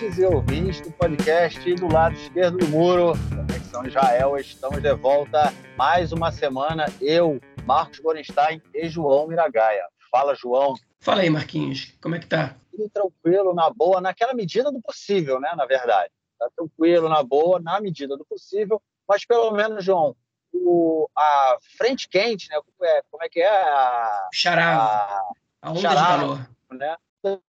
ouvintes e ouvintes do podcast do lado esquerdo do muro, Conexão Israel. Estamos de volta mais uma semana. Eu, Marcos Gorenstein e João Miragaia. Fala, João. Fala aí, Marquinhos. Como é que tá? Tudo tranquilo, na boa, naquela medida do possível, né? Na verdade. Tá tranquilo, na boa, na medida do possível. Mas pelo menos, João, o, a frente quente, né? Como é que é? A, Charava. A, a onda de calor. Né?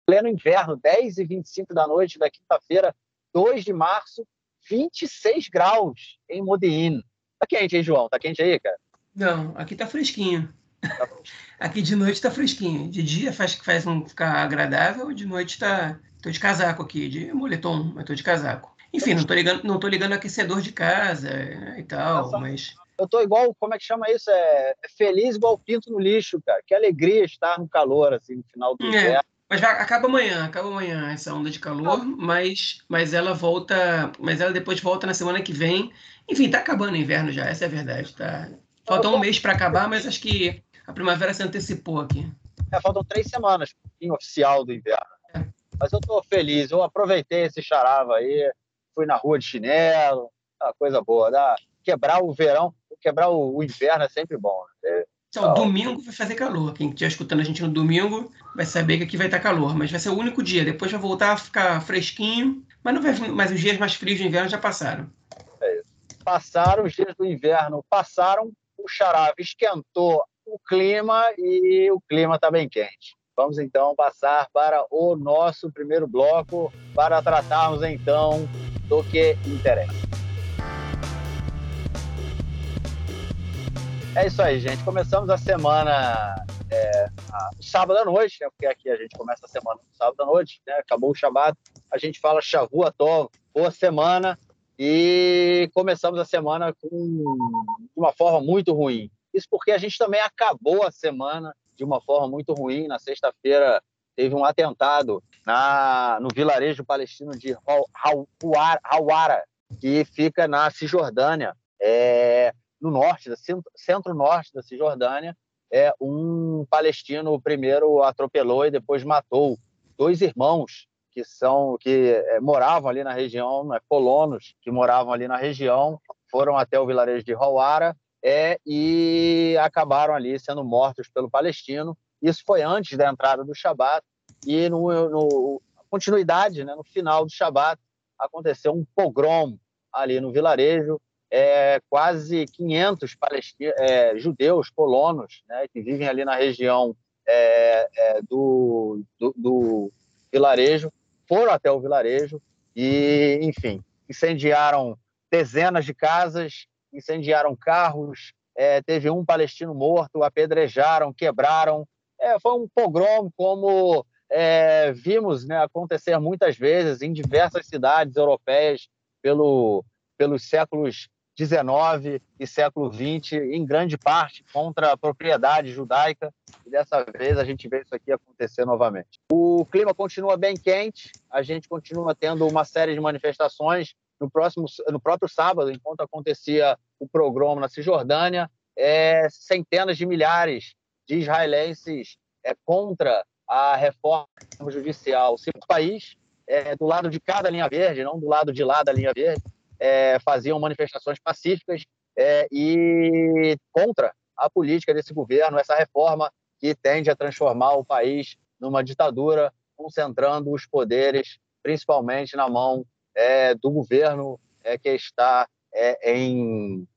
Pleno inverno, 10 e 25 da noite da quinta-feira, 2 de março, 26 graus em Modin. Tá quente, hein, João? Tá quente aí, cara? Não, aqui tá fresquinho. Tá aqui de noite tá fresquinho. De dia faz, faz um ficar agradável, de noite tá. Tô de casaco aqui, de moletom, mas tô de casaco. Enfim, não tô ligando, não tô ligando aquecedor de casa e tal, Nossa, mas. Eu tô igual, como é que chama isso? É, é feliz igual pinto no lixo, cara. Que alegria estar no calor, assim, no final do é. inverno. Mas vai, acaba amanhã, acaba amanhã essa onda de calor, mas, mas ela volta, mas ela depois volta na semana que vem. Enfim, tá acabando o inverno já, essa é a verdade, tá? Falta um mês para acabar, mas acho que a primavera se antecipou aqui. É, faltam três semanas, fim oficial do inverno. É. Mas eu tô feliz, eu aproveitei esse charava aí, fui na rua de chinelo, uma coisa boa, dá, quebrar o verão, quebrar o, o inverno é sempre bom. Né? Então, domingo vai fazer calor. Quem estiver escutando a gente no domingo vai saber que aqui vai estar calor, mas vai ser o único dia. Depois vai voltar a ficar fresquinho, mas não vai, mas os dias mais frios do inverno já passaram. É. Passaram os dias do inverno, passaram, o xarave esquentou o clima e o clima está bem quente. Vamos então passar para o nosso primeiro bloco para tratarmos então do que interessa. É isso aí, gente. Começamos a semana é, a, sábado à noite, né? Porque aqui a gente começa a semana sábado à noite, né? Acabou o Shabat, a gente fala Shavu Tov, boa semana, e começamos a semana com, de uma forma muito ruim. Isso porque a gente também acabou a semana de uma forma muito ruim. Na sexta-feira teve um atentado na, no vilarejo palestino de Hawara, que fica na Cisjordânia. É, no norte, centro-norte da Cisjordânia, é, um palestino primeiro atropelou e depois matou dois irmãos que são que é, moravam ali na região, né, colonos que moravam ali na região, foram até o vilarejo de Hawara é, e acabaram ali sendo mortos pelo palestino. Isso foi antes da entrada do Shabat e no, no continuidade, né, no final do Shabat, aconteceu um pogrom ali no vilarejo é, quase 500 é, judeus colonos né, que vivem ali na região é, é, do, do, do, vilarejo, foram até o vilarejo e, enfim, incendiaram dezenas de casas, incendiaram carros, é, teve um palestino morto, apedrejaram, quebraram. É, foi um pogrom como vimos né, acontecer muitas vezes em diversas cidades europeias pelo, pelos séculos 19 e século 20, em grande parte contra a propriedade judaica, e dessa vez a gente vê isso aqui acontecer novamente. O clima continua bem quente, a gente continua tendo uma série de manifestações. No, próximo, no próprio sábado, enquanto acontecia o programa na Cisjordânia, é, centenas de milhares de israelenses é, contra a reforma judicial. Se o país, é, do lado de cada linha verde, não do lado de lá da linha verde, é, faziam manifestações pacíficas é, e contra a política desse governo, essa reforma que tende a transformar o país numa ditadura, concentrando os poderes principalmente na mão é, do governo é, que está é, em,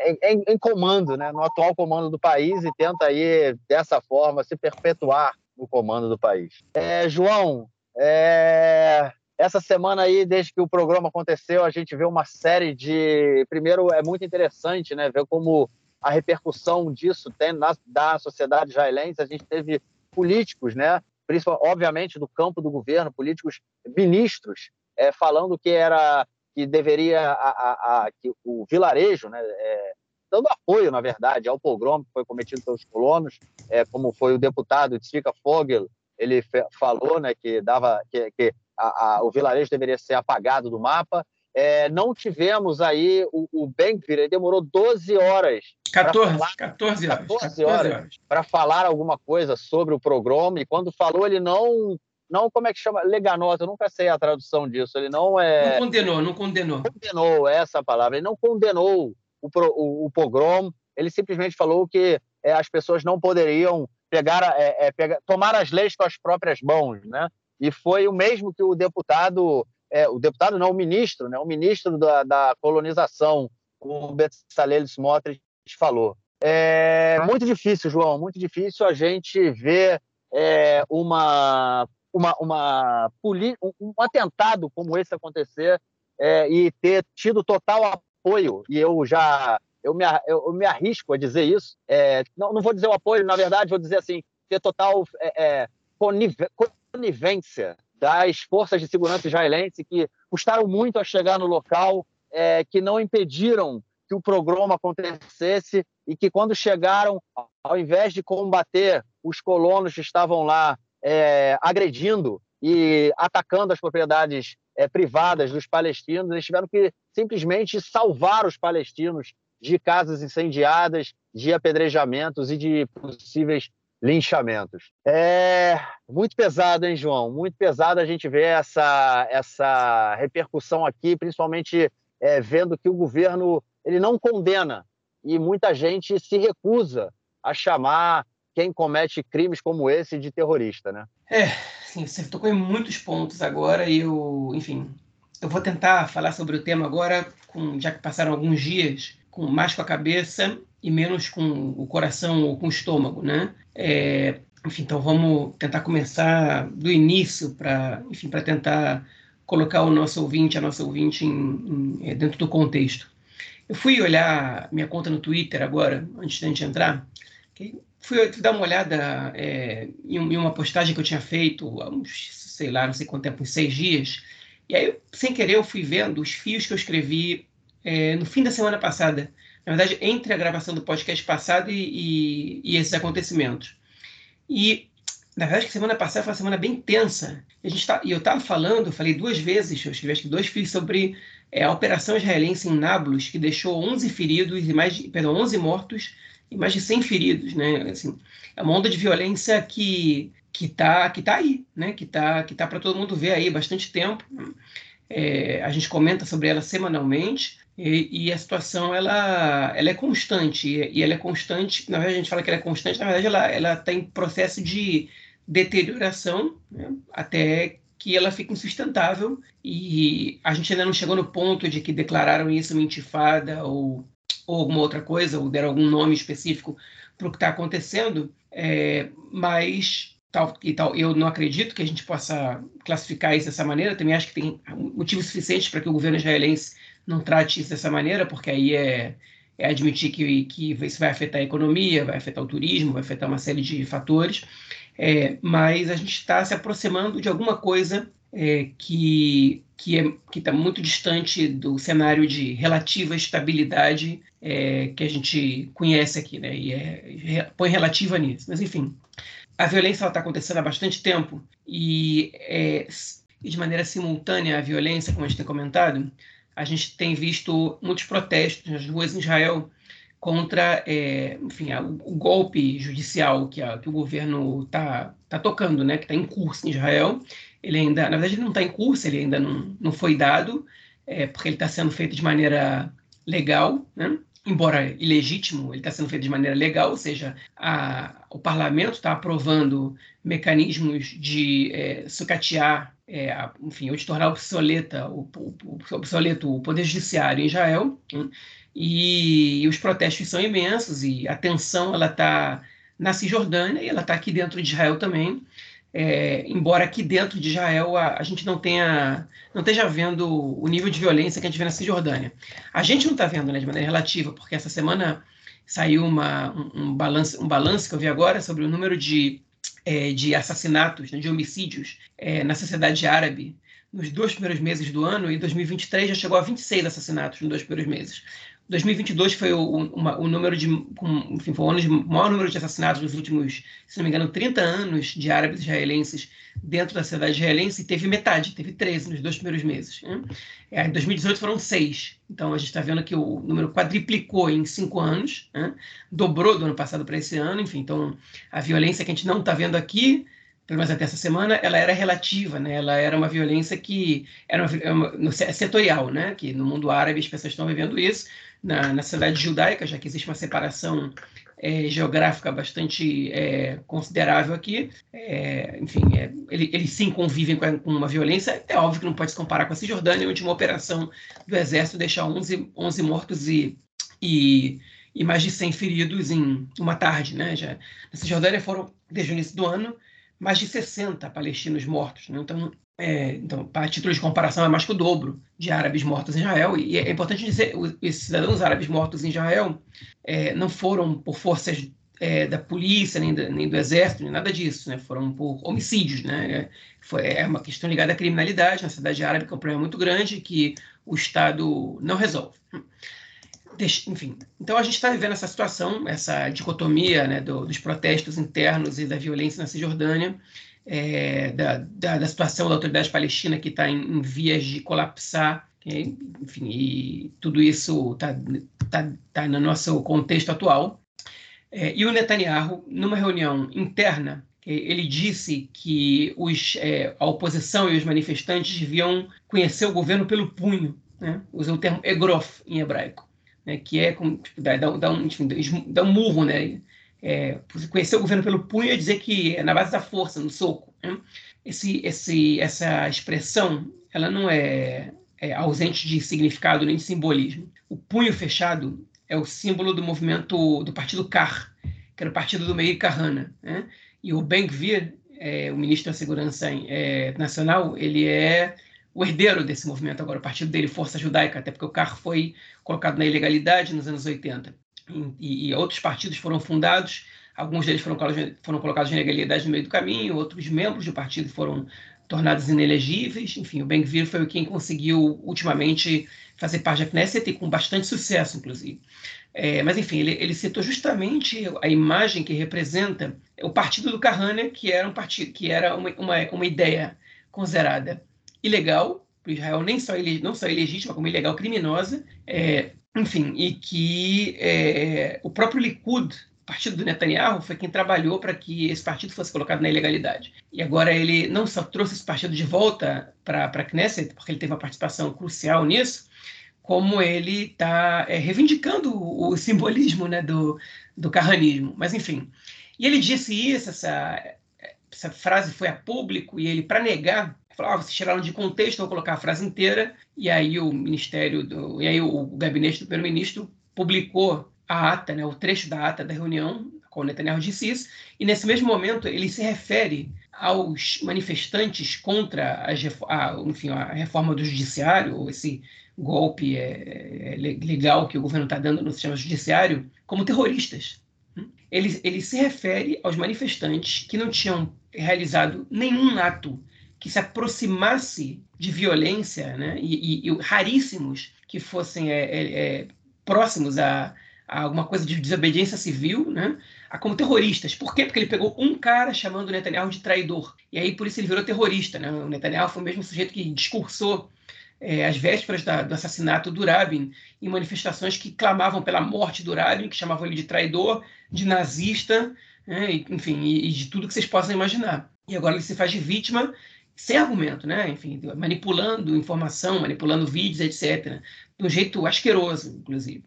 em, em, comando, né, no atual comando do país e tenta aí dessa forma se perpetuar no comando do país. É, João, é, essa semana aí, desde que o programa aconteceu, a gente vê uma série de. Primeiro, é muito interessante, né? Ver como a repercussão disso tem na da sociedade israelense. A gente teve políticos, né? Principalmente, obviamente, do campo do governo, políticos ministros, é, falando que era que deveria a, a, a que o vilarejo, né? É, dando apoio, na verdade, ao pogrom que foi cometido pelos colonos, é, como foi o deputado Tzvika Fogel, ele falou, né, que dava que, que a, a, o vilarejo deveria ser apagado do mapa. É, não tivemos aí o, o Benkvir, ele demorou 12 horas. 14, falar, 14 horas. 14 horas, horas. para falar alguma coisa sobre o programa, e quando falou, ele não não como é que chama, leganosa, eu nunca sei a tradução disso. Ele não é. Não condenou, não condenou. Condenou, essa palavra. Ele não condenou o, o, o pogrom, ele simplesmente falou que é, as pessoas não poderiam pegar, é, é, pegar, tomar as leis com as próprias mãos, né? E foi o mesmo que o deputado, é, o deputado não, o ministro, né? O ministro da, da colonização, o Bezalel Smotrich, falou. É muito difícil, João, muito difícil a gente ver é, uma, uma, uma um, um atentado como esse acontecer é, e ter tido total apoio. E eu já eu me, eu, me arrisco a dizer isso. É, não, não vou dizer o apoio, na verdade, vou dizer assim, ter total é, é conivência das forças de segurança israelense que custaram muito a chegar no local, é, que não impediram que o programa acontecesse e que quando chegaram, ao invés de combater os colonos que estavam lá é, agredindo e atacando as propriedades é, privadas dos palestinos, eles tiveram que simplesmente salvar os palestinos de casas incendiadas, de apedrejamentos e de possíveis linchamentos. É muito pesado, hein, João? Muito pesado a gente ver essa, essa repercussão aqui, principalmente é, vendo que o governo ele não condena e muita gente se recusa a chamar quem comete crimes como esse de terrorista, né? É, sim, você tocou em muitos pontos agora e eu, enfim, eu vou tentar falar sobre o tema agora, com, já que passaram alguns dias, com mais com a cabeça e menos com o coração ou com o estômago, né? É, enfim, então vamos tentar começar do início para, enfim, para tentar colocar o nosso ouvinte, a nossa ouvinte em, em, é, dentro do contexto. Eu fui olhar minha conta no Twitter agora, antes da gente entrar, fui, fui dar uma olhada é, em, uma postagem que eu tinha feito há uns, sei lá, não sei quanto tempo, uns seis dias, e aí, sem querer, eu fui vendo os fios que eu escrevi é, no fim da semana passada. Na verdade, entre a gravação do podcast passado e, e, e esses acontecimentos. E, na verdade, a semana passada foi uma semana bem tensa. A gente tá, e eu estava falando, falei duas vezes, eu escrevi acho que dois fios sobre é, a operação israelense em Nablus, que deixou 11 feridos e mais de, perdão, 11 mortos e mais de 100 feridos, né? Assim, é uma onda de violência que que tá que tá aí, né? Que tá que tá para todo mundo ver aí bastante tempo. É, a gente comenta sobre ela semanalmente e, e, a situação ela, ela é constante e, ela é constante. Na verdade a gente fala que ela é constante, na verdade ela ela está em processo de deterioração né? até que ela fique insustentável e a gente ainda não chegou no ponto de que declararam isso uma intifada ou, ou alguma outra coisa, ou deram algum nome específico para o que está acontecendo, é, mas tal e tal, eu não acredito que a gente possa classificar isso dessa maneira, também acho que tem motivos suficientes para que o governo israelense não trate isso dessa maneira, porque aí é, é admitir que, que isso vai afetar a economia, vai afetar o turismo, vai afetar uma série de fatores. É, mas a gente está se aproximando de alguma coisa é, que que é, está muito distante do cenário de relativa estabilidade é, que a gente conhece aqui, né? E é, põe relativa nisso. Mas enfim, a violência está acontecendo há bastante tempo e, é, e de maneira simultânea a violência, como a gente tem comentado, a gente tem visto muitos protestos nas ruas em Israel contra é, enfim, o golpe judicial que, a, que o governo está tá tocando, né, que está em curso em Israel. Ele ainda, na verdade, ele não está em curso, ele ainda não, não foi dado, é, porque ele está sendo feito de maneira legal, né? Embora ilegítimo, ele está sendo feito de maneira legal, ou seja, a, o parlamento está aprovando mecanismos de é, sucatear, é, a, enfim, ou de tornar obsoleta, o, o, obsoleto o poder judiciário em Israel. Né? E, os protestos são imensos e a tensão ela está na Cisjordânia e ela está aqui dentro de Israel também. É, embora aqui dentro de Israel a, a, gente não tenha não esteja vendo o nível de violência que a gente vê na Cisjordânia. A gente não está vendo né, de maneira relativa, porque essa semana saiu uma, um, um balanço um que eu vi agora sobre o número de, é, de assassinatos, né, de homicídios é, na sociedade árabe nos dois primeiros meses do ano, e 2023 já chegou a 26 assassinatos nos dois primeiros meses. 2022 foi o, uma, o número de, enfim, foi o ano de maior número de assassinatos nos últimos, se não me engano, 30 anos de árabes israelenses dentro da cidade israelense, e teve metade, teve 13 nos dois primeiros meses. Né? É, em 2018 foram seis. Então a gente está vendo que o número quadriplicou em cinco anos, né? dobrou do ano passado para esse ano. Enfim, então a violência que a gente não está vendo aqui pelo menos até essa semana, ela era relativa, né? Ela era uma violência que era uma, uma, setorial, né? Que no mundo árabe as pessoas estão vivendo isso. Na, na cidade judaica, já que existe uma separação é, geográfica bastante é, considerável aqui. É, enfim, é, ele, eles sim convivem com, com, uma violência. É óbvio que não pode se comparar com a Cisjordânia, onde uma operação do Exército deixa 11, 11 mortos e, e, e, mais de 100 feridos em uma tarde. Né? Já, na Cisjordânia foram, desde o início do ano, mais de 60 palestinos mortos. Né? Então, é, então, para título de comparação, é mais que o dobro de árabes mortos em Israel. E é importante dizer, esses cidadãos árabes mortos em Israel é, não foram por forças é, da polícia, nem, da, nem, do exército, nem nada disso, né? Foram por homicídios, né? É, foi, é uma questão ligada à criminalidade na cidade árabe, que é um problema muito grande que o Estado não resolve. Enfim, então a gente está vivendo essa situação, essa dicotomia né, do, dos protestos internos e da violência na Cisjordânia, é, da, da, da, situação da autoridade palestina que está em, em, vias de colapsar, enfim, e tudo isso está tá, tá no nosso contexto atual. É, e o Netanyahu, numa reunião interna, ele disse que os, é, a oposição e os manifestantes deviam conhecer o governo pelo punho, né? usou o termo egrof em hebraico, né? que é como, tipo, dá, dá, um, enfim, dá um murro, né? É, conhecer o governo pelo punho é dizer que é na base da força, no soco. Né? Esse, esse, essa expressão ela não é, é, ausente de significado nem de simbolismo. O punho fechado é o símbolo do movimento do partido Kar, que era o partido do Meir Kahana. Né? E o Ben Gvir, é, o ministro da Segurança é, Nacional, ele é o herdeiro desse movimento agora, o partido dele, Força Judaica, até porque o Kar foi colocado na ilegalidade nos anos 80 e, e outros partidos foram fundados, alguns deles foram, foram colocados em legalidade no meio do caminho, outros membros do partido foram tornados inelegíveis. Enfim, o Ben-Gvir foi quem conseguiu ultimamente fazer parte da Knesset e com bastante sucesso, inclusive. É, mas, enfim, ele, ele, citou justamente a imagem que representa o partido do Kahane, que era um partido, que era uma, uma, uma ideia considerada ilegal para Israel, nem só, não só ilegítima, como ilegal criminosa, é, enfim, e que é, o próprio Likud, partido do Netanyahu, foi quem trabalhou para que esse partido fosse colocado na ilegalidade. E agora ele não só trouxe esse partido de volta para a Knesset, porque ele teve uma participação crucial nisso, como ele está é, reivindicando o, o, simbolismo né, do, do carranismo. Mas, enfim. E ele disse isso, essa, essa frase foi a público, e ele, para negar falou, ah, vocês tiraram de contexto, vou colocar a frase inteira, e aí o Ministério, do, e aí o gabinete do primeiro-ministro publicou a ata, né, o trecho da ata da reunião, com o Netanyahu disse isso, e nesse mesmo momento ele se refere aos manifestantes contra a, a, enfim, a reforma do judiciário, ou esse golpe é, é, legal que o governo está dando no sistema judiciário, como terroristas. Ele, ele se refere aos manifestantes que não tinham realizado nenhum ato que se aproximasse de violência, né? e, e, e raríssimos que fossem é, é, é, próximos a, a, alguma coisa de desobediência civil, né? a como terroristas. Por quê? Porque ele pegou um cara chamando o Netanyahu de traidor. E aí por isso ele virou terrorista. Né? O Netanyahu foi o mesmo sujeito que discursou é, às vésperas da, do assassinato do Rabin, em manifestações que clamavam pela morte do Rabin, que chamavam ele de traidor, de nazista, né? enfim, e, e de tudo que vocês possam imaginar. E agora ele se faz de vítima sem argumento, né? Enfim, manipulando informação, manipulando vídeos, etc. De um jeito asqueroso, inclusive.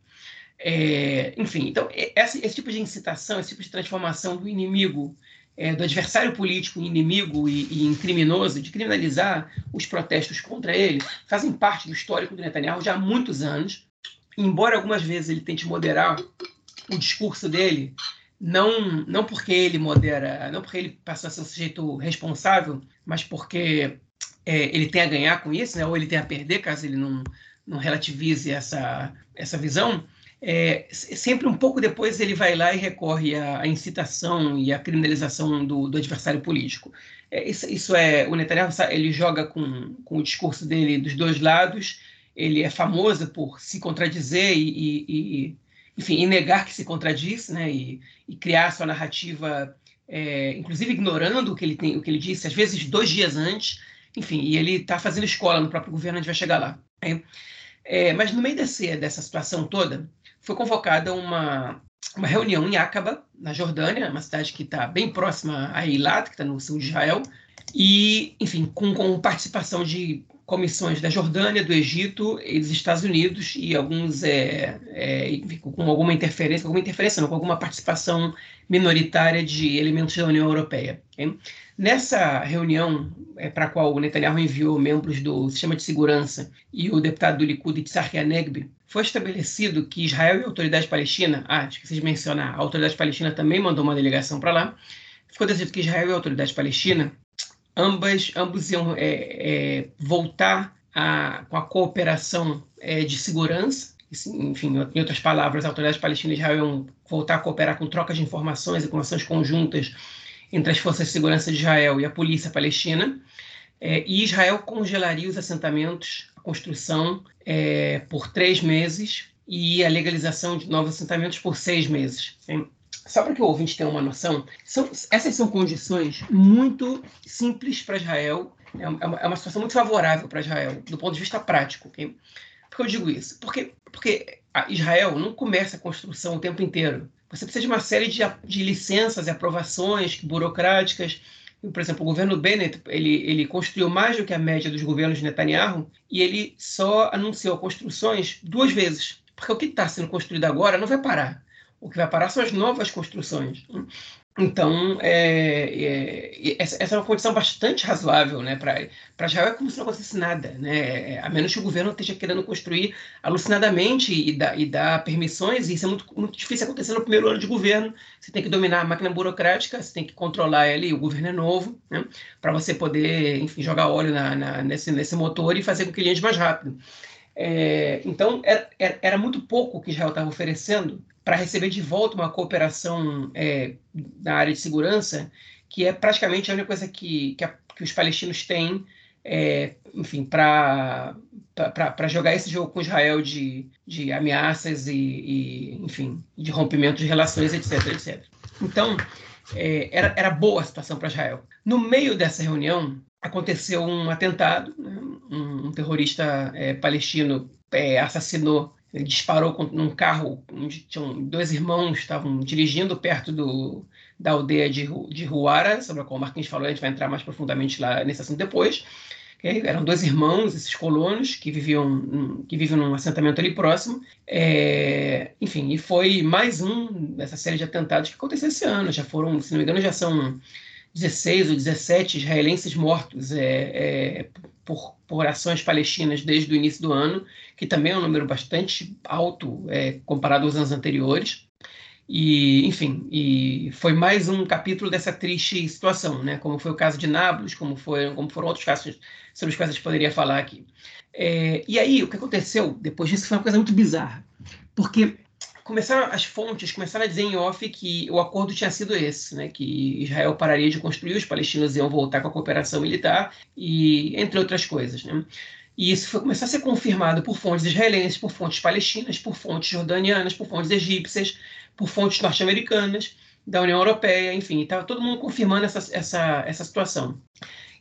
É, enfim, então, esse, esse, tipo de incitação, esse tipo de transformação do inimigo, é, do adversário político em inimigo e, e em criminoso, de criminalizar os protestos contra ele, fazem parte do histórico do Netanyahu já há muitos anos. Embora algumas vezes ele tente moderar o discurso dele, não, não porque ele modera, não porque ele passou a ser um sujeito responsável, mas porque é, ele tem a ganhar com isso, né? ou ele tem a perder caso ele não, não relativize essa, essa visão, é, sempre um pouco depois ele vai lá e recorre à, à incitação e à criminalização do, do adversário político. É, isso, isso, é o Netanyahu ele joga com, com o discurso dele dos dois lados. Ele é famoso por se contradizer e, e, e enfim, e negar que se contradiz, né, e, e criar sua narrativa, é, inclusive ignorando o que ele tem, o que ele disse, às vezes dois dias antes, enfim, e ele está fazendo escola no próprio governo, a gente vai chegar lá. Né? É, mas no meio desse, dessa situação toda, foi convocada uma, uma reunião em Aqaba, na Jordânia, uma cidade que está bem próxima a Eilat, que está no sul de Israel, e, enfim, com, com participação de comissões da Jordânia, do Egito e dos Estados Unidos e alguns é, é, com alguma interferência, alguma interferência não, com alguma participação minoritária de elementos da União Europeia. Okay? Nessa reunião é, para a qual o Netanyahu enviou membros do sistema de segurança e o deputado do Likud Itzhak Yanegbi, foi estabelecido que Israel e a autoridade palestina, ah, esqueci de mencionar, a autoridade palestina também mandou uma delegação para lá, ficou decidido que Israel e a autoridade palestina ambas, ambos iam é, é, voltar a, com a cooperação é, de segurança, enfim, em outras palavras, a autoridade palestina e Israel iam voltar a cooperar com trocas de informações e com ações conjuntas entre as forças de segurança de Israel e a polícia palestina, é, e Israel congelaria os assentamentos, a construção é, por três meses e a legalização de novos assentamentos por seis meses. Só para que o ouvinte tenha uma noção, são, essas são condições muito simples para Israel, é uma, é uma, situação muito favorável para Israel, do ponto de vista prático. Okay? Por que eu digo isso? Porque, porque Israel não começa a construção o tempo inteiro. Você precisa de uma série de, de licenças e aprovações burocráticas. Por exemplo, o governo Bennett ele, ele construiu mais do que a média dos governos de Netanyahu e ele só anunciou construções duas vezes. Porque o que está sendo construído agora não vai parar. O que vai parar são as novas construções. Então, é, é, essa, é uma condição bastante razoável né, para Israel. É como se não acontecesse nada, né? É, a menos que o governo esteja querendo construir alucinadamente e dar, e dar permissões, e isso é muito, muito difícil acontecer no primeiro ano de governo. Você tem que dominar a máquina burocrática, você tem que controlar ela e o governo é novo, né, para você poder enfim, jogar óleo na, na, nesse, nesse motor e fazer com que ele ande mais rápido. É, então, era, era, muito pouco que Israel estava oferecendo para receber de volta uma cooperação é, na área de segurança, que é praticamente a única coisa que, que, a, que os palestinos têm, é, enfim, para jogar esse jogo com Israel de, de ameaças e, e, enfim, de rompimento de relações, etc, etc. Então, é, era, era boa a situação para Israel. No meio dessa reunião, aconteceu um atentado, né? um, um, terrorista é, palestino é, assassinou ele disparou num carro onde tinham dois irmãos estavam dirigindo perto do, da aldeia de, de Ruara, sobre a qual o Marquinhos falou, a gente vai entrar mais profundamente lá nesse assunto depois. Okay? Eram dois irmãos, esses colonos, que viviam que vivem num assentamento ali próximo. É, enfim, e foi mais um dessa série de atentados que aconteceu esse ano. Já foram, se não me engano, já são 16 ou 17 israelenses mortos é, é, por, por ações palestinas desde o início do ano, que também é um número bastante alto é, comparado aos anos anteriores. E, enfim, e foi mais um capítulo dessa triste situação, né? Como foi o caso de Nablus, como, foi, como foram outros casos sobre os quais a gente poderia falar aqui. É, e aí, o que aconteceu depois disso foi uma coisa muito bizarra, porque começaram as fontes começaram a dizer em off que o acordo tinha sido esse, né, que Israel pararia de construir, os palestinos iam voltar com a cooperação militar e entre outras coisas, né? E isso foi, começou a ser confirmado por fontes israelenses, por fontes palestinas, por fontes jordanianas, por fontes egípcias, por fontes norte-americanas, da União Europeia, enfim, estava todo mundo confirmando essa, essa, essa situação.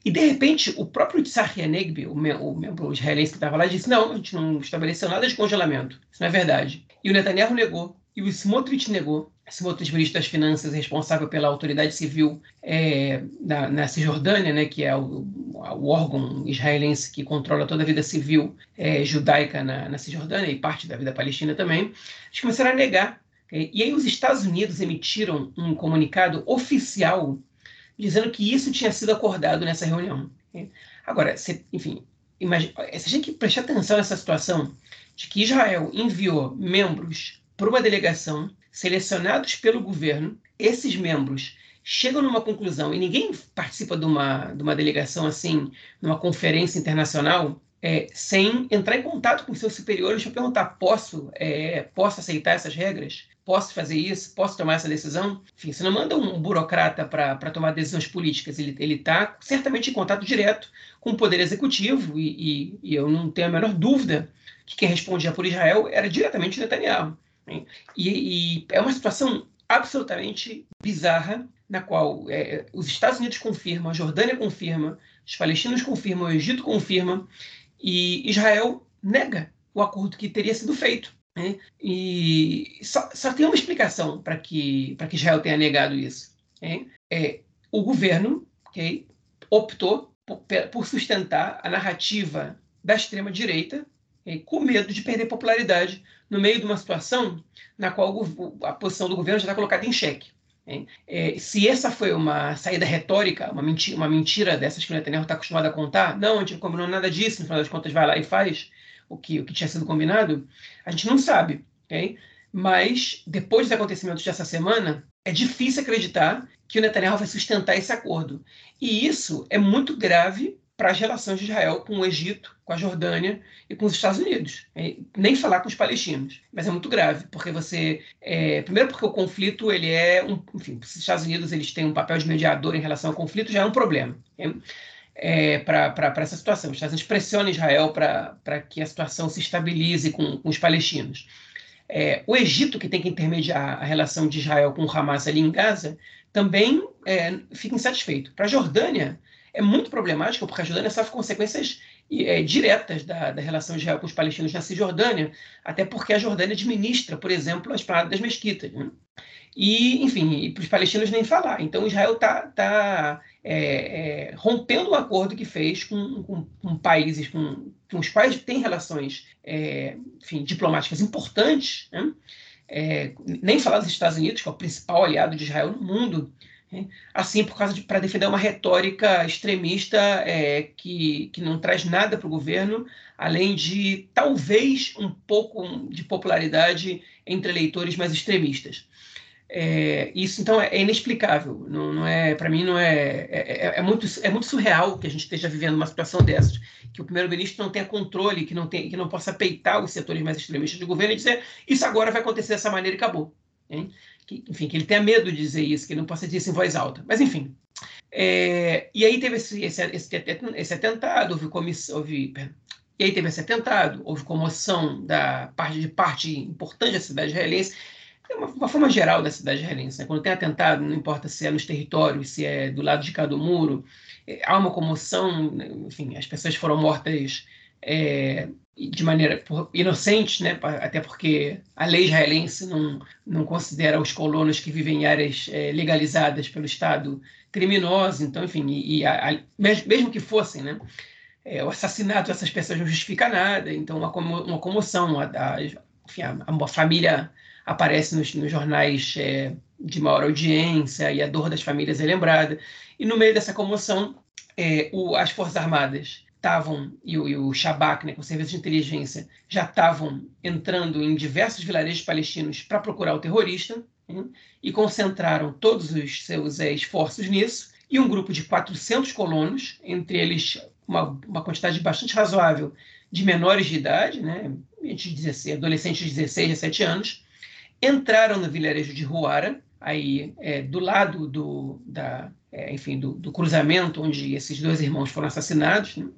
E, de repente, o próprio Tzahir Negbi, o, o membro israelense que estava lá, disse: não, a gente não estabeleceu nada de congelamento. Isso não é verdade. E o Netanyahu negou, e o Smotrich negou. Smotrich, ministro das Finanças, responsável pela autoridade civil é, na, na, Cisjordânia, né, que é o, o, órgão israelense que controla toda a vida civil é, judaica na, na, Cisjordânia e parte da vida palestina também, eles começaram a negar. E aí os Estados Unidos emitiram um comunicado oficial dizendo que isso tinha sido acordado nessa reunião. Agora, se, enfim, imagine, se a gente prestar atenção nessa situação de que Israel enviou membros para uma delegação selecionados pelo governo, esses membros chegam numa conclusão e ninguém participa de uma, de uma delegação assim, numa conferência internacional, é, sem entrar em contato com seus superiores para perguntar: posso, é, posso aceitar essas regras? Posso fazer isso? Posso tomar essa decisão? Enfim, você não manda um burocrata para tomar decisões políticas. Ele está certamente em contato direto com o Poder Executivo e, e, e, eu não tenho a menor dúvida que quem respondia por Israel era diretamente Netanyahu. Né? E, e é uma situação absolutamente bizarra na qual é, os Estados Unidos confirmam, a Jordânia confirma, os palestinos confirmam, o Egito confirma e Israel nega o acordo que teria sido feito. Né? E só, só, tem uma explicação para que, que Israel tenha negado isso. Né? É, o governo okay, optou por, por, sustentar a narrativa da extrema-direita okay, com medo de perder popularidade no meio de uma situação na qual a posição do governo já está colocada em xeque. É, se essa foi uma saída retórica, uma mentira, uma mentira dessas que o Netanyahu está acostumado a contar, não, a gente não combinou nada disso, no final das contas vai lá e faz o que, o que tinha sido combinado, a gente não sabe. Okay? Mas, depois dos acontecimentos dessa semana, é difícil acreditar que o Netanyahu vai sustentar esse acordo. E isso é muito grave para as relações de Israel com o Egito, com a Jordânia e com os Estados Unidos. Nem falar com os palestinos. Mas é muito grave, porque você. É, primeiro, porque o conflito, ele é. Um, enfim, os Estados Unidos eles têm um papel de mediador em relação ao conflito, já é um problema. É para essa situação. Os Estados Unidos pressionam Israel para que a situação se estabilize com, com os palestinos. É, o Egito, que tem que intermediar a relação de Israel com o Hamas ali em Gaza, também é, fica insatisfeito. Para a Jordânia, é muito problemático, porque a Jordânia sofre consequências é, diretas da, da, relação de Israel com os palestinos na Cisjordânia, até porque a Jordânia administra, por exemplo, as paradas das mesquitas. Né? E, enfim, para os palestinos nem falar. Então, Israel está tá, é, é, rompendo um acordo que fez com, com, com países com, com, os quais tem relações é, enfim, diplomáticas importantes, né? É, nem falar dos Estados Unidos, que é o principal aliado de Israel no mundo, assim por causa de para defender uma retórica extremista é, que, que não traz nada para o governo, além de talvez um pouco de popularidade entre eleitores mais extremistas. É, isso então é, inexplicável. Não, não é, para mim não é, é, é, muito é muito surreal que a gente esteja vivendo uma situação dessas, que o primeiro-ministro não tenha controle, que não tem, que não possa peitar os setores mais extremistas do governo e dizer isso agora vai acontecer dessa maneira e acabou. Hein? que, enfim, que ele tenha medo de dizer isso, que ele não possa dizer isso em voz alta. Mas, enfim. É, e aí teve esse, esse, esse, esse atentado, houve comissão, houve, e aí teve esse atentado, houve comoção da parte de parte importante da cidade israelense, é uma, uma, forma geral da cidade israelense. Né? Quando tem atentado, não importa se é nos territórios, se é do lado de cada muro, é, há uma comoção, né? enfim, as pessoas foram mortas é, de maneira inocente, né? até porque a lei israelense não, não considera os colonos que vivem em áreas é, legalizadas pelo Estado criminosos, então, enfim, e, e a, a, mesmo que fossem, né? É, o assassinato dessas pessoas não justifica nada, então uma, uma comoção, a, a, enfim, a, família aparece nos, nos jornais é, de maior audiência e a dor das famílias é lembrada, e no meio dessa comoção, é, o, as Forças Armadas estavam, e o, o Shabak, né, com o serviço de inteligência, já estavam entrando em diversos vilarejos palestinos para procurar o terrorista, né, e concentraram todos os seus é, esforços nisso, e um grupo de 400 colonos, entre eles uma, uma quantidade bastante razoável de menores de idade, né, de 16, adolescentes de 16, 17 anos, entraram no vilarejo de Huara, aí é, do lado do, da, é, enfim, do, do, cruzamento onde esses dois irmãos foram assassinados, né?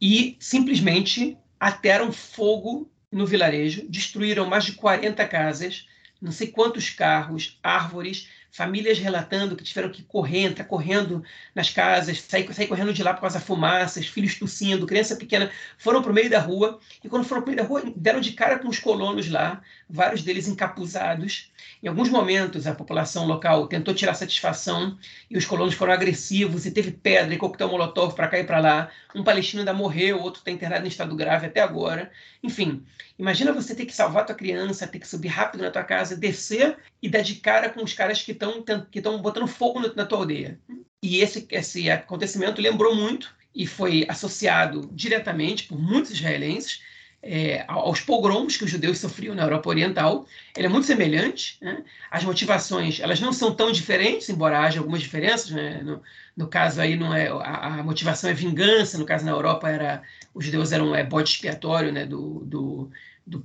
e simplesmente atearam fogo no vilarejo, destruíram mais de 40 casas, não sei quantos carros, árvores, famílias relatando que tiveram que correr, entrar correndo nas casas, sair, sair correndo de lá por causa da fumaça, filhos tossindo, criança pequena, foram para o meio da rua, e quando foram para o meio da rua, deram de cara com os colonos lá, vários deles encapuzados. Em alguns momentos, a população local tentou tirar satisfação, e os colonos foram agressivos, e teve pedra e coquetel molotov para cá e para lá. Um palestino ainda morreu, outro está internado em estado grave até agora. Enfim, imagina você ter que salvar tua criança, ter que subir rápido na tua casa, descer e dar de cara com os caras que estão que botando fogo na tua aldeia. E esse, esse acontecimento lembrou muito e foi associado diretamente por muitos israelenses é, aos pogroms que os judeus sofriam na Europa Oriental. Ele é muito semelhante. Né? As motivações elas não são tão diferentes, embora haja algumas diferenças. Né? No, no, caso aí não é a, a, motivação é vingança. No caso na Europa era os judeus eram é, bode expiatório né? do, do, do,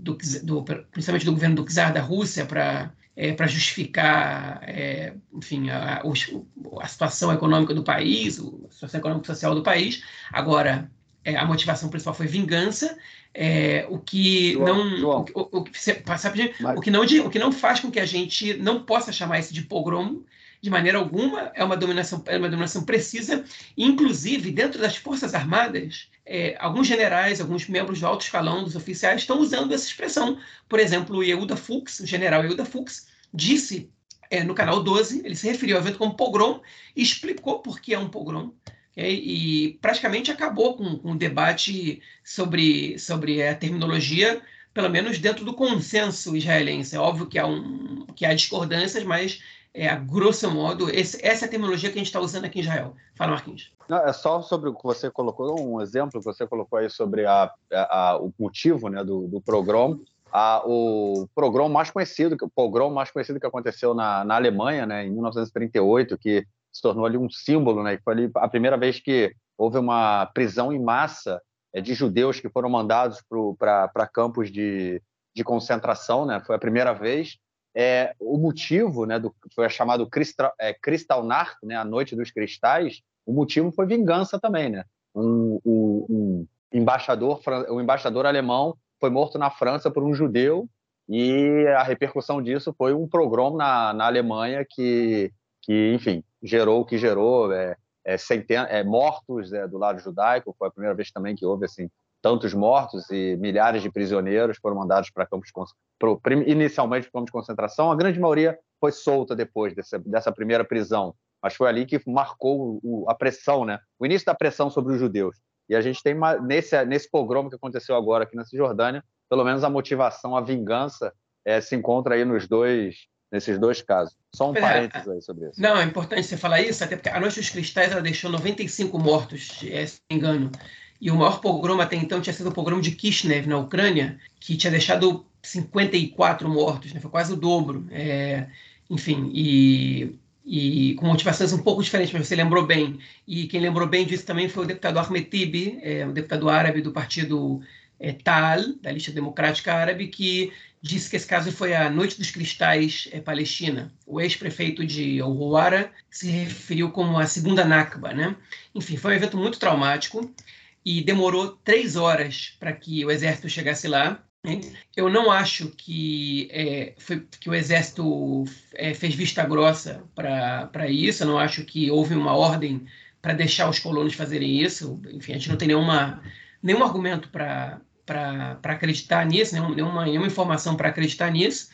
do, principalmente do governo do czar da Rússia para é, para justificar, é, enfim, a, a, situação econômica do país, a situação econômica e social do país. Agora, é, a motivação principal foi vingança, é, o que João, não, João. O, o, o, o, que não o que não faz com que a gente não possa chamar isso de pogrom de maneira alguma, é uma dominação, é uma dominação precisa, inclusive dentro das Forças Armadas, é, alguns generais, alguns membros do alto escalão dos oficiais estão usando essa expressão. Por exemplo, o Yehuda Fuchs, o general Yehuda Fuchs, disse é, no canal 12, ele se referiu ao evento como pogrom e explicou por que é um pogrom. E praticamente acabou com, com o debate sobre, sobre a terminologia, pelo menos dentro do consenso israelense. É óbvio que há, um, que há discordâncias, mas é, a grosso modo, esse, essa é a terminologia que a gente está usando aqui em Israel. Fala, Marquinhos. Não, é só sobre o que você colocou, um exemplo que você colocou aí sobre a, a, a o motivo né, do, do o pogrom mais conhecido, o pogrom mais conhecido que aconteceu na, na Alemanha, né, em 1938, que se tornou ali um símbolo, né, que foi ali a primeira vez que houve uma prisão em massa é, de judeus que foram mandados para campos de, de concentração, né, foi a primeira vez. É, o motivo, né, do, foi chamado Crystal, é, Kristallnacht, né, a Noite dos Cristais, o motivo foi vingança também, né? Um, um, um embaixador, um embaixador alemão foi morto na França por um judeu e a repercussão disso foi um programa na, na Alemanha que, que, enfim, gerou o que gerou, é, é, centena, é, mortos é, do lado judaico, foi a primeira vez também que houve assim tantos mortos e milhares de prisioneiros foram mandados para campos pro, inicialmente para campos de concentração, a grande maioria foi solta depois dessa, dessa primeira prisão, mas foi ali que marcou o, a pressão, né? o início da pressão sobre os judeus. E a gente tem uma, nesse nesse pogrom que aconteceu agora aqui na Cisjordânia, pelo menos a motivação, a vingança é, se encontra aí nos dois nesses dois casos. Só um é, parênteses aí sobre isso. Não, é importante você falar isso, até porque a Noite dos Cristais ela deixou 95 mortos, é, se não me engano. E o maior pogrom até então tinha sido o pogrom de Kishinev, na Ucrânia, que tinha deixado 54 mortos, né? foi quase o dobro. É, enfim, e e com motivações um pouco diferentes, mas você lembrou bem. E quem lembrou bem disso também foi o deputado Ahmed Tibi, é, um deputado árabe do partido é, Tal, da lista democrática árabe, que disse que esse caso foi a Noite dos Cristais é, Palestina. O ex-prefeito de Ouara se referiu como a segunda Nakba. Né? Enfim, foi um evento muito traumático e demorou três horas para que o exército chegasse lá. Eu não acho que, é, foi, que o Exército é, fez vista grossa para isso, eu não acho que houve uma ordem para deixar os colonos fazerem isso. Enfim, a gente não tem nenhuma, nenhum argumento para acreditar nisso, nenhuma, nenhuma, informação para acreditar nisso.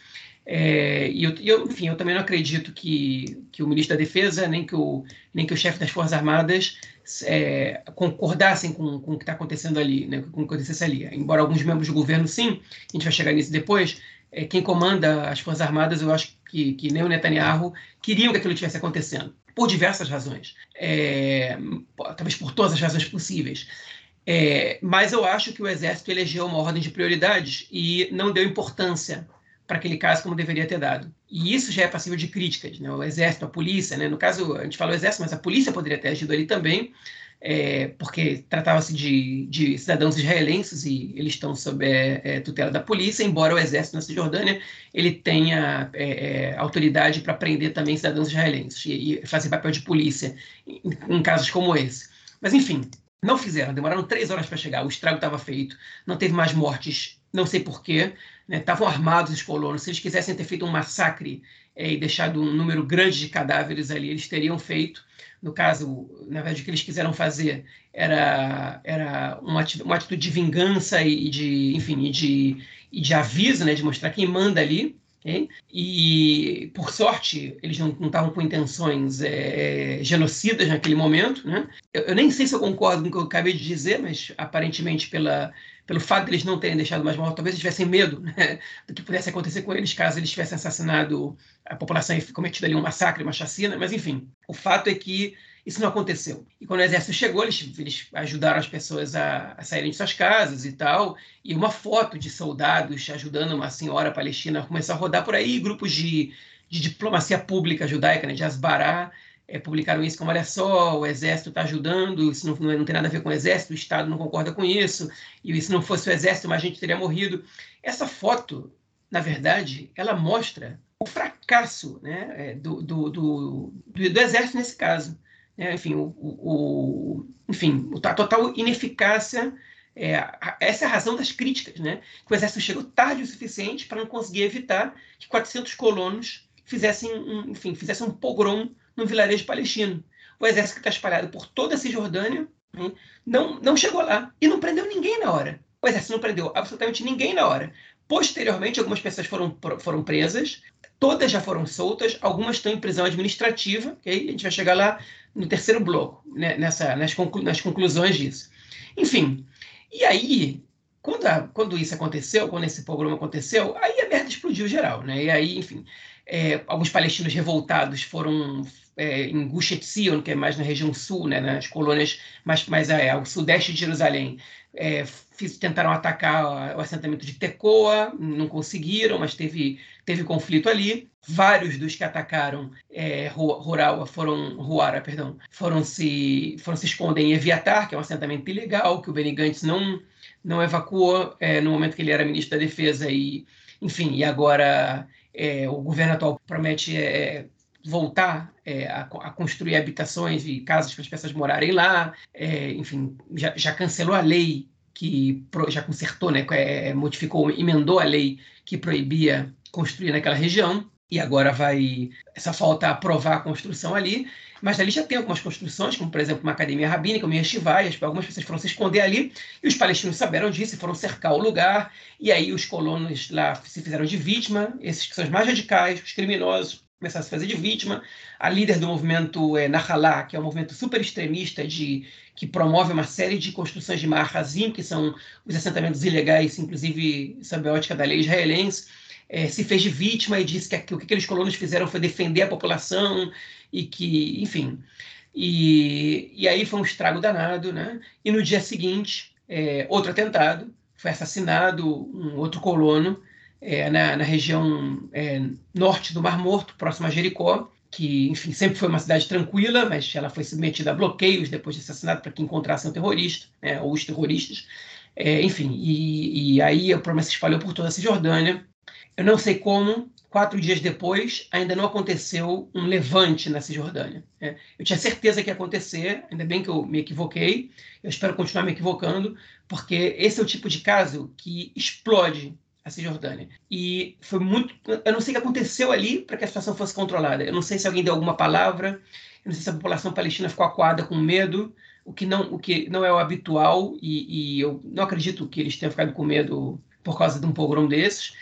É, e eu, eu, enfim, eu também não acredito que, que o ministro da Defesa, nem que o, nem que o chefe das Forças Armadas é, concordassem com, com o que está acontecendo ali, né, com o que acontecesse ali. Embora alguns membros do governo, sim, a gente vai chegar nisso depois, é, quem comanda as Forças Armadas, eu acho que, que nem o Netanyahu queriam que aquilo estivesse acontecendo, por diversas razões. É, talvez por todas as razões possíveis. É, mas eu acho que o Exército elegeu uma ordem de prioridades e não deu importância para aquele caso como deveria ter dado. E isso já é passível de críticas, né? O exército, a polícia, né? No caso, a gente falou exército, mas a polícia poderia ter agido ali também, é, porque tratava-se de, de, cidadãos israelenses e eles estão sob é, é, tutela da polícia, embora o exército na Cisjordânia ele tenha é, é, autoridade para prender também cidadãos israelenses e, e fazer papel de polícia em, em casos como esse. Mas enfim, não fizeram, demoraram três horas para chegar, o estrago estava feito, não teve mais mortes, não sei porquê, estavam né, armados os colonos. Se eles quisessem ter feito um massacre é, e deixado um número grande de cadáveres ali, eles teriam feito. No caso, na verdade, o que eles quiseram fazer era, era uma, uma atitude de vingança e de, enfim, e de, e de aviso, né, de mostrar quem manda ali. Okay? E, por sorte, eles não estavam com intenções é, genocidas naquele momento. Né? Eu, eu, nem sei se eu concordo com o que eu acabei de dizer, mas aparentemente, pela, pelo fato de eles não terem deixado mais mortos, talvez eles tivessem medo né, do que pudesse acontecer com eles caso eles tivessem assassinado a população e cometido ali um massacre, uma chacina. Mas, enfim, o fato é que isso não aconteceu. E quando o exército chegou, eles, eles ajudaram as pessoas a, a, saírem de suas casas e tal. E uma foto de soldados ajudando uma senhora palestina começou a rodar por aí, grupos de, de diplomacia pública judaica, né, de Asbará, é, publicaram isso como, olha só, o exército está ajudando, isso não, não, não, tem nada a ver com o exército, o Estado não concorda com isso, e se não fosse o exército, mais gente teria morrido. Essa foto, na verdade, ela mostra o fracasso né, é, do, do, do, do, exército nesse caso. É, enfim, o, o, enfim, a total ineficácia é, essa é a razão das críticas, né? Que o exército chegou tarde o suficiente para não conseguir evitar que 400 colonos fizessem, um, enfim, fizessem um pogrom num vilarejo palestino. O exército que está espalhado por toda a Cisjordânia não, não chegou lá e não prendeu ninguém na hora. O exército não prendeu absolutamente ninguém na hora. Posteriormente, algumas pessoas foram, foram presas, todas já foram soltas, algumas estão em prisão administrativa, okay? a gente vai chegar lá no terceiro bloco, né, nessa, nas, conclu, nas conclusões disso. Enfim, e aí, quando, a, quando isso aconteceu, quando esse programa aconteceu, aí a merda explodiu geral, né? E aí, enfim, é, alguns palestinos revoltados foram é, em Gush Etzion, que é mais na região sul, né, nas colônias mais, mais é, ao sudeste de Jerusalém, é, fiz, tentaram atacar o assentamento de Tecoa, não conseguiram, mas teve, teve conflito ali. Vários dos que atacaram é, Rural, foram, Ruara, perdão, foram se, foram se esconder em Eviatar, que é um assentamento ilegal, que o Benny Gantz não, não evacuou é, no momento que ele era ministro da Defesa e, enfim, e agora é, o governo atual promete é, voltar é, a, a, construir habitações e casas para as pessoas morarem lá, é, enfim, já, já, cancelou a lei que já consertou, né, é, modificou, emendou a lei que proibia construir naquela região e agora vai essa falta aprovar a construção ali, mas ali já tem algumas construções, como por exemplo uma academia rabínica, uma yeshiva, algumas pessoas foram se esconder ali e os palestinos souberam disso e foram cercar o lugar e aí os colonos lá se fizeram de vítima, esses que são os mais radicais, os criminosos começar a se fazer de vítima. A líder do movimento é Nahalá, que é um movimento super extremista de, que promove uma série de construções de Mahazim, que são os assentamentos ilegais, inclusive sob a ótica da lei israelense, é, se fez de vítima e disse que, que o que aqueles colonos fizeram foi defender a população e que, enfim. E, e aí foi um estrago danado, né? E no dia seguinte, é, outro atentado, foi assassinado um outro colono, é, na, na, região é, norte do Mar Morto, próximo a Jericó, que, enfim, sempre foi uma cidade tranquila, mas ela foi submetida a bloqueios depois de assassinado para que encontrasse um terrorista, né, ou os terroristas. É, enfim, e, e, aí a promessa se espalhou por toda a Cisjordânia. Eu não sei como, quatro dias depois, ainda não aconteceu um levante na Cisjordânia. Né? Eu tinha certeza que ia acontecer, ainda bem que eu me equivoquei, eu espero continuar me equivocando, porque esse é o tipo de caso que explode a Cisjordânia. E foi muito. Eu não sei o que aconteceu ali para que a situação fosse controlada. Eu não sei se alguém deu alguma palavra, eu não sei se a população palestina ficou acuada com medo, o que não, o que não é o habitual, e, e eu não acredito que eles tenham ficado com medo por causa de um pogrom desses.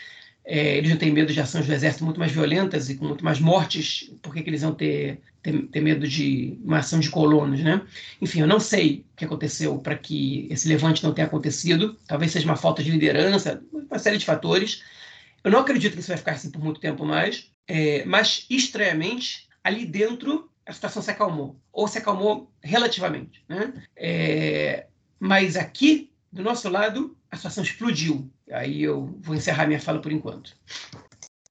É, eles não têm medo de ações do exército muito mais violentas e com muito mais mortes, por que, que eles vão ter, ter, ter, medo de uma ação de colonos, né? Enfim, eu não sei o que aconteceu para que esse levante não tenha acontecido, talvez seja uma falta de liderança, uma série de fatores. Eu não acredito que isso vai ficar assim por muito tempo mais, é, mas estranhamente, ali dentro, a situação se acalmou, ou se acalmou relativamente, né? É, mas aqui, do nosso lado, a situação explodiu. Aí eu vou encerrar minha fala por enquanto.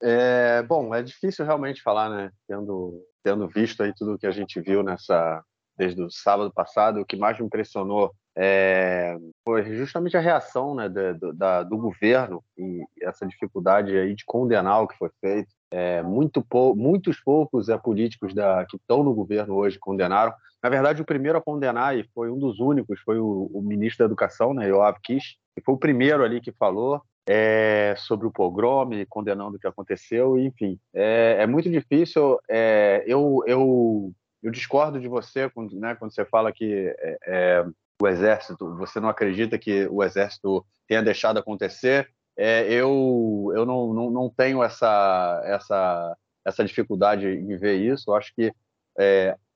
É, bom, é difícil realmente falar, né? Tendo, tendo visto aí tudo que a gente viu nessa desde o sábado passado, o que mais me impressionou é, foi justamente a reação né, do, da, do governo e essa dificuldade aí de condenar o que foi feito. É, muito pou, muitos poucos é, políticos da, que estão no governo hoje condenaram. Na verdade, o primeiro a condenar, e foi um dos únicos, foi o, o ministro da Educação, né, Yoav Kish, que foi o primeiro ali que falou é, sobre o pogrom, condenando o que aconteceu, enfim. É, é muito difícil. É, eu, eu, eu discordo de você quando, né, quando você fala que é, é, o exército, você não acredita que o exército tenha deixado acontecer. É, eu eu não, não, não tenho essa, essa, essa dificuldade em ver isso. Eu acho que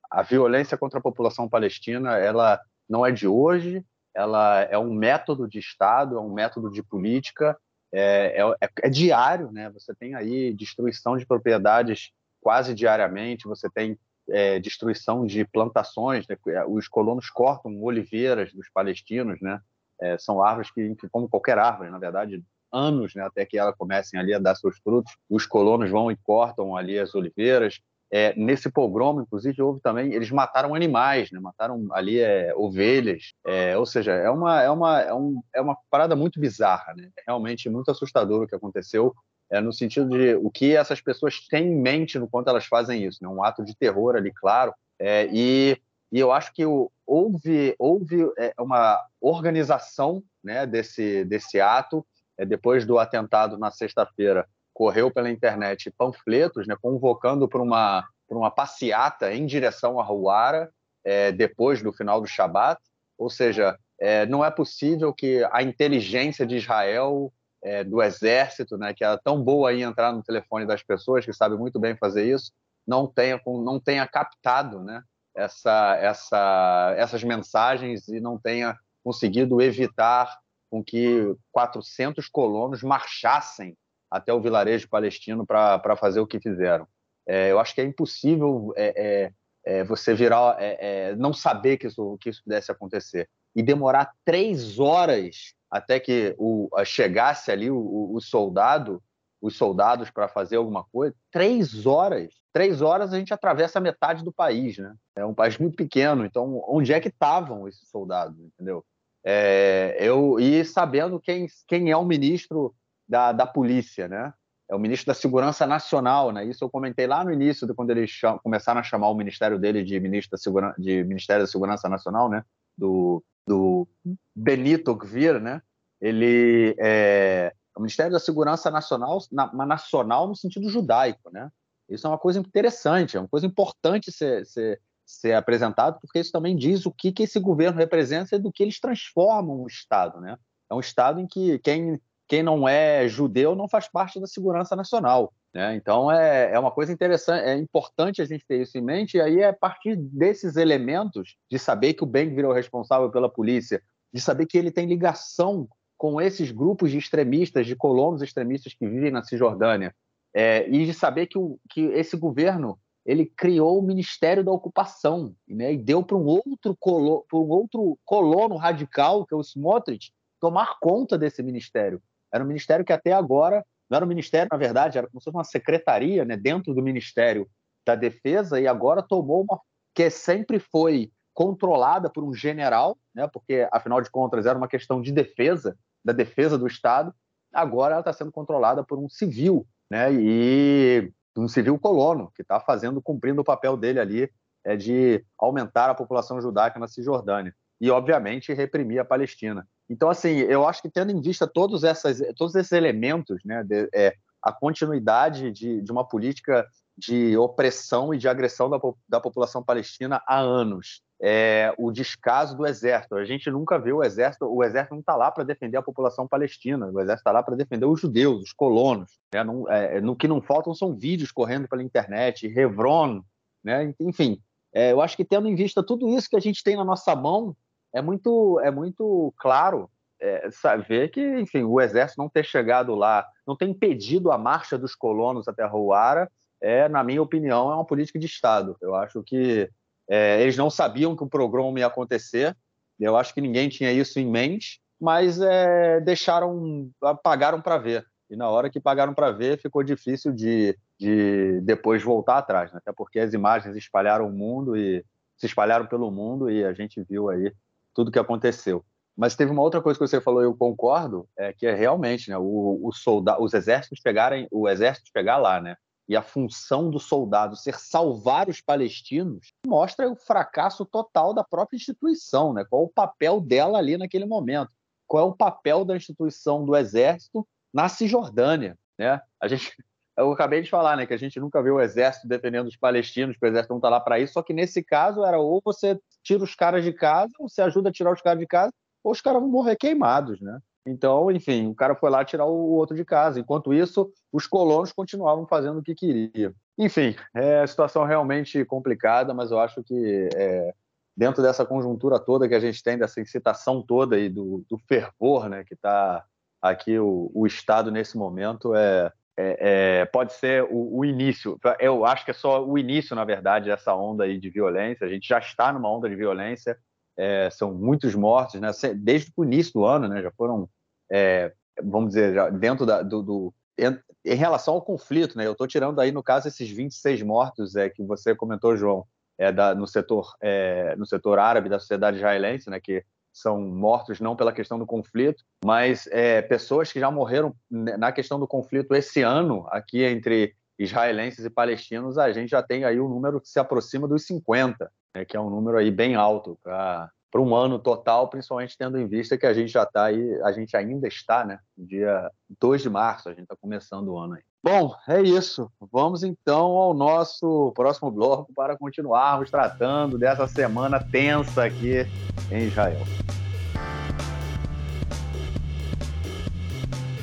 a violência contra a população palestina ela não é de hoje, ela é um método de Estado, é um método de política, é, é, é, diário, né? Você tem aí destruição de propriedades quase diariamente, você tem é, destruição de plantações, né? os colonos cortam oliveiras dos palestinos, né? É, são árvores que, como qualquer árvore, na verdade, anos, né, até que elas comecem ali a dar seus frutos. Os colonos vão e cortam ali as oliveiras, é, nesse pogromo, inclusive, houve também, eles mataram animais, né? mataram ali é, ovelhas, é, ou seja, é uma, é, uma, é, um, é uma parada muito bizarra, né? Realmente muito assustador o que aconteceu, é, no sentido de o que essas pessoas têm em mente no quanto elas fazem isso, né? um ato de terror ali, claro, é, e, e eu acho que o, houve, houve é, uma organização né, desse, desse ato, depois do atentado na sexta-feira, correu pela internet panfletos, né, convocando para uma uma passeata em direção a Rouara, é, depois do final do Shabat. Ou seja, é, não é possível que a inteligência de Israel, é, do exército, né, que é tão boa em entrar no telefone das pessoas, que sabe muito bem fazer isso, não tenha, não tenha captado né, essa, essa, essas mensagens e não tenha conseguido evitar com que 400 colonos marchassem até o vilarejo palestino para fazer o que fizeram. É, eu acho que é impossível é, é, é você virar, é, é, não saber que isso, que isso pudesse acontecer e demorar três horas até que o, chegasse ali o, o soldado, os soldados para fazer alguma coisa. Três horas. Três horas a gente atravessa metade do país, né? É um país muito pequeno. Então, onde é que estavam esses soldados, entendeu? É, eu e sabendo quem, quem é o ministro da, da polícia, né? É o ministro da Segurança Nacional, né? Isso eu comentei lá no início, quando eles começaram a chamar o ministério dele de ministro da Segurança, de Ministério da Segurança Nacional, né? Do, do Benito Gvir, né? Ele é o Ministério da Segurança Nacional, na, nacional no sentido judaico, né? Isso é uma coisa interessante, é uma coisa importante ser, ser, ser apresentado, porque isso também diz o que, que esse governo representa e do que eles transformam o Estado, né? É um Estado em que quem, quem não é judeu não faz parte da segurança nacional. Né? Então é, é uma coisa interessante, é importante a gente ter isso em mente, e aí é a partir desses elementos de saber que o Ben virou responsável pela polícia, de saber que ele tem ligação com esses grupos de extremistas, de colonos extremistas que vivem na Cisjordânia, é, e de saber que, o, que esse governo ele criou o Ministério da Ocupação né, e deu para um outro colo, um outro colono radical, que é o Smotrich, tomar conta desse ministério. Era um ministério que até agora não era um ministério, na verdade, era como se fosse uma secretaria né, dentro do Ministério da Defesa e agora tomou uma que sempre foi controlada por um general, né, porque afinal de contas era uma questão de defesa, da defesa do Estado, agora ela está sendo controlada por um civil, né, e um civil colono que está fazendo, cumprindo o papel dele ali é de aumentar a população judaica na Cisjordânia e, obviamente, reprimir a Palestina. Então, assim, eu acho que tendo em vista todos, essas, todos esses elementos, né, de, é, a continuidade de, de uma política de opressão e de agressão da, da população palestina há anos. É, o descaso do exército. A gente nunca vê o exército, o exército não está lá para defender a população palestina, o exército está lá para defender os judeus, os colonos. Né? Não, é, no que não faltam são vídeos correndo pela internet, Hebron, né? enfim. É, eu acho que tendo em vista tudo isso que a gente tem na nossa mão, é muito, é muito claro é, ver que, enfim, o exército não ter chegado lá, não ter impedido a marcha dos colonos até Rouara, é, na minha opinião, é uma política de Estado. Eu acho que é, eles não sabiam que o programa ia acontecer, eu acho que ninguém tinha isso em mente, mas é, deixaram, pagaram para ver. E na hora que pagaram para ver, ficou difícil de, de depois voltar atrás, né? até porque as imagens espalharam o mundo e se espalharam pelo mundo e a gente viu aí tudo que aconteceu. Mas teve uma outra coisa que você falou, eu concordo, é que é realmente, né, o, o soldado, os exércitos pegarem, o exército pegar lá, né, e a função do soldado ser salvar os palestinos mostra o fracasso total da própria instituição, né? Qual é o papel dela ali naquele momento? Qual é o papel da instituição do exército na Cisjordânia, né? A gente eu acabei de falar, né, que a gente nunca viu o exército defendendo os palestinos, porque o exército não está lá para isso, só que nesse caso era ou você tira os caras de casa, ou você ajuda a tirar os caras de casa, ou os caras vão morrer queimados, né? Então, enfim, o cara foi lá tirar o outro de casa. Enquanto isso, os colonos continuavam fazendo o que queriam. Enfim, é situação realmente complicada, mas eu acho que é, dentro dessa conjuntura toda que a gente tem, dessa incitação toda e do, do fervor né, que está aqui o, o Estado nesse momento, é, é, é, pode ser o, o, início. Eu acho que é só o início, na verdade, dessa onda aí de violência. A gente já está numa onda de violência. É, são muitos mortos, né? Desde o início do ano, né? Já foram, é, vamos dizer, já dentro da, do, do em, em, relação ao conflito, né? Eu estou tirando aí no caso esses 26 mortos é que você comentou, João, é da, no setor é, no setor árabe da sociedade israelense, né? Que são mortos não pela questão do conflito, mas é, pessoas que já morreram na questão do conflito esse ano aqui entre israelenses e palestinos, a gente já tem aí um número que se aproxima dos 50, né, que é um número aí bem alto para para um ano total, principalmente tendo em vista que a gente já está aí, a gente ainda está, né? Dia 2 de março, a gente está começando o ano aí. Bom, é isso. Vamos então ao nosso próximo bloco para continuarmos tratando dessa semana tensa aqui em Israel.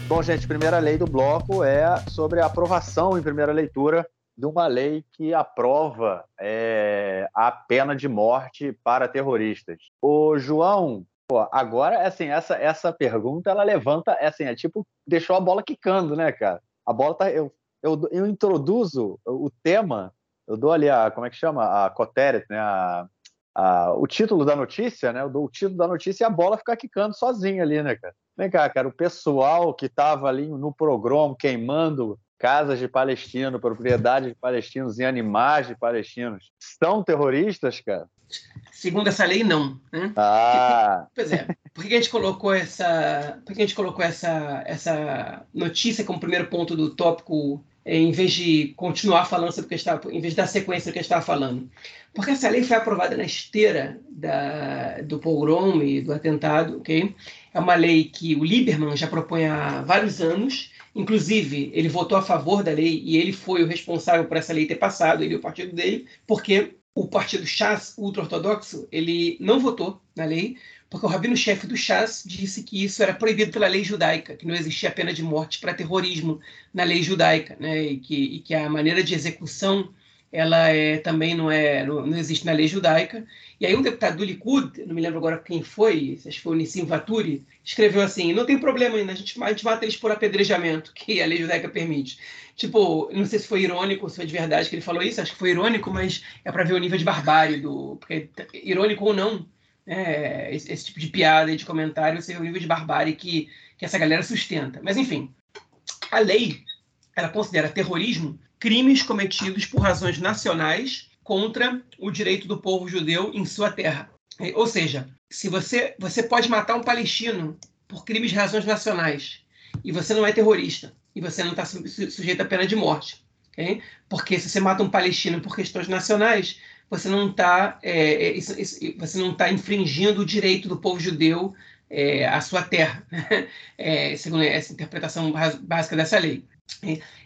Bom, gente, primeira lei do bloco é sobre a aprovação em primeira leitura de uma lei que aprova é, a pena de morte para terroristas. O João, pô, agora, assim, essa, essa pergunta, ela levanta, é assim, é tipo, deixou a bola quicando, né, cara? A bola tá... Eu, eu, eu introduzo o tema, eu dou ali a, como é que chama? A coteret, né? A, a, o título da notícia, né? Eu dou o título da notícia e a bola fica quicando sozinha ali, né, cara? Vem cá, cara, o pessoal que estava ali no programa queimando casas de palestinos, propriedades de palestinos e animais de palestinos, são terroristas, cara? Segundo essa lei, não. Né? Ah. Pois é. Por que a gente colocou essa, por que a gente colocou essa, essa notícia como primeiro ponto do tópico, em vez de continuar falando sobre o que estava, em vez de dar sequência do que a gente estava falando? Porque essa lei foi aprovada na esteira da, do pogrom e do atentado, ok? É uma lei que o Lieberman já propõe há vários anos Inclusive, ele votou a favor da lei e ele foi o responsável por essa lei ter passado, ele e o partido dele, porque o partido Chas ultra-ortodoxo, ele não votou na lei, porque o rabino-chefe do Chas disse que isso era proibido pela lei judaica, que não existia pena de morte para terrorismo na lei judaica, né? e, que, e que a maneira de execução ela é, também não, é, não, não, existe na lei judaica. E aí um deputado do Likud, não me lembro agora quem foi, acho que foi o Nissim Vaturi, escreveu assim, não tem problema ainda, a gente, a gente mata eles por apedrejamento, que a lei judaica permite. Tipo, não sei se foi irônico, se foi de verdade que ele falou isso, acho que foi irônico, mas é para ver o nível de barbárie do... Porque, irônico ou não, é, esse, esse, tipo de piada e de comentário, você vê o nível de barbárie que, que essa galera sustenta. Mas enfim, a lei, ela considera terrorismo crimes cometidos por razões nacionais contra o direito do povo judeu em sua terra. Ou seja, se você, você pode matar um palestino por crimes de razões nacionais e você não é terrorista e você não está sujeito à pena de morte. Okay? Porque se você mata um palestino por questões nacionais, você não está é, é você não tá infringindo o direito do povo judeu é, à sua terra, né? é, segundo essa interpretação básica dessa lei.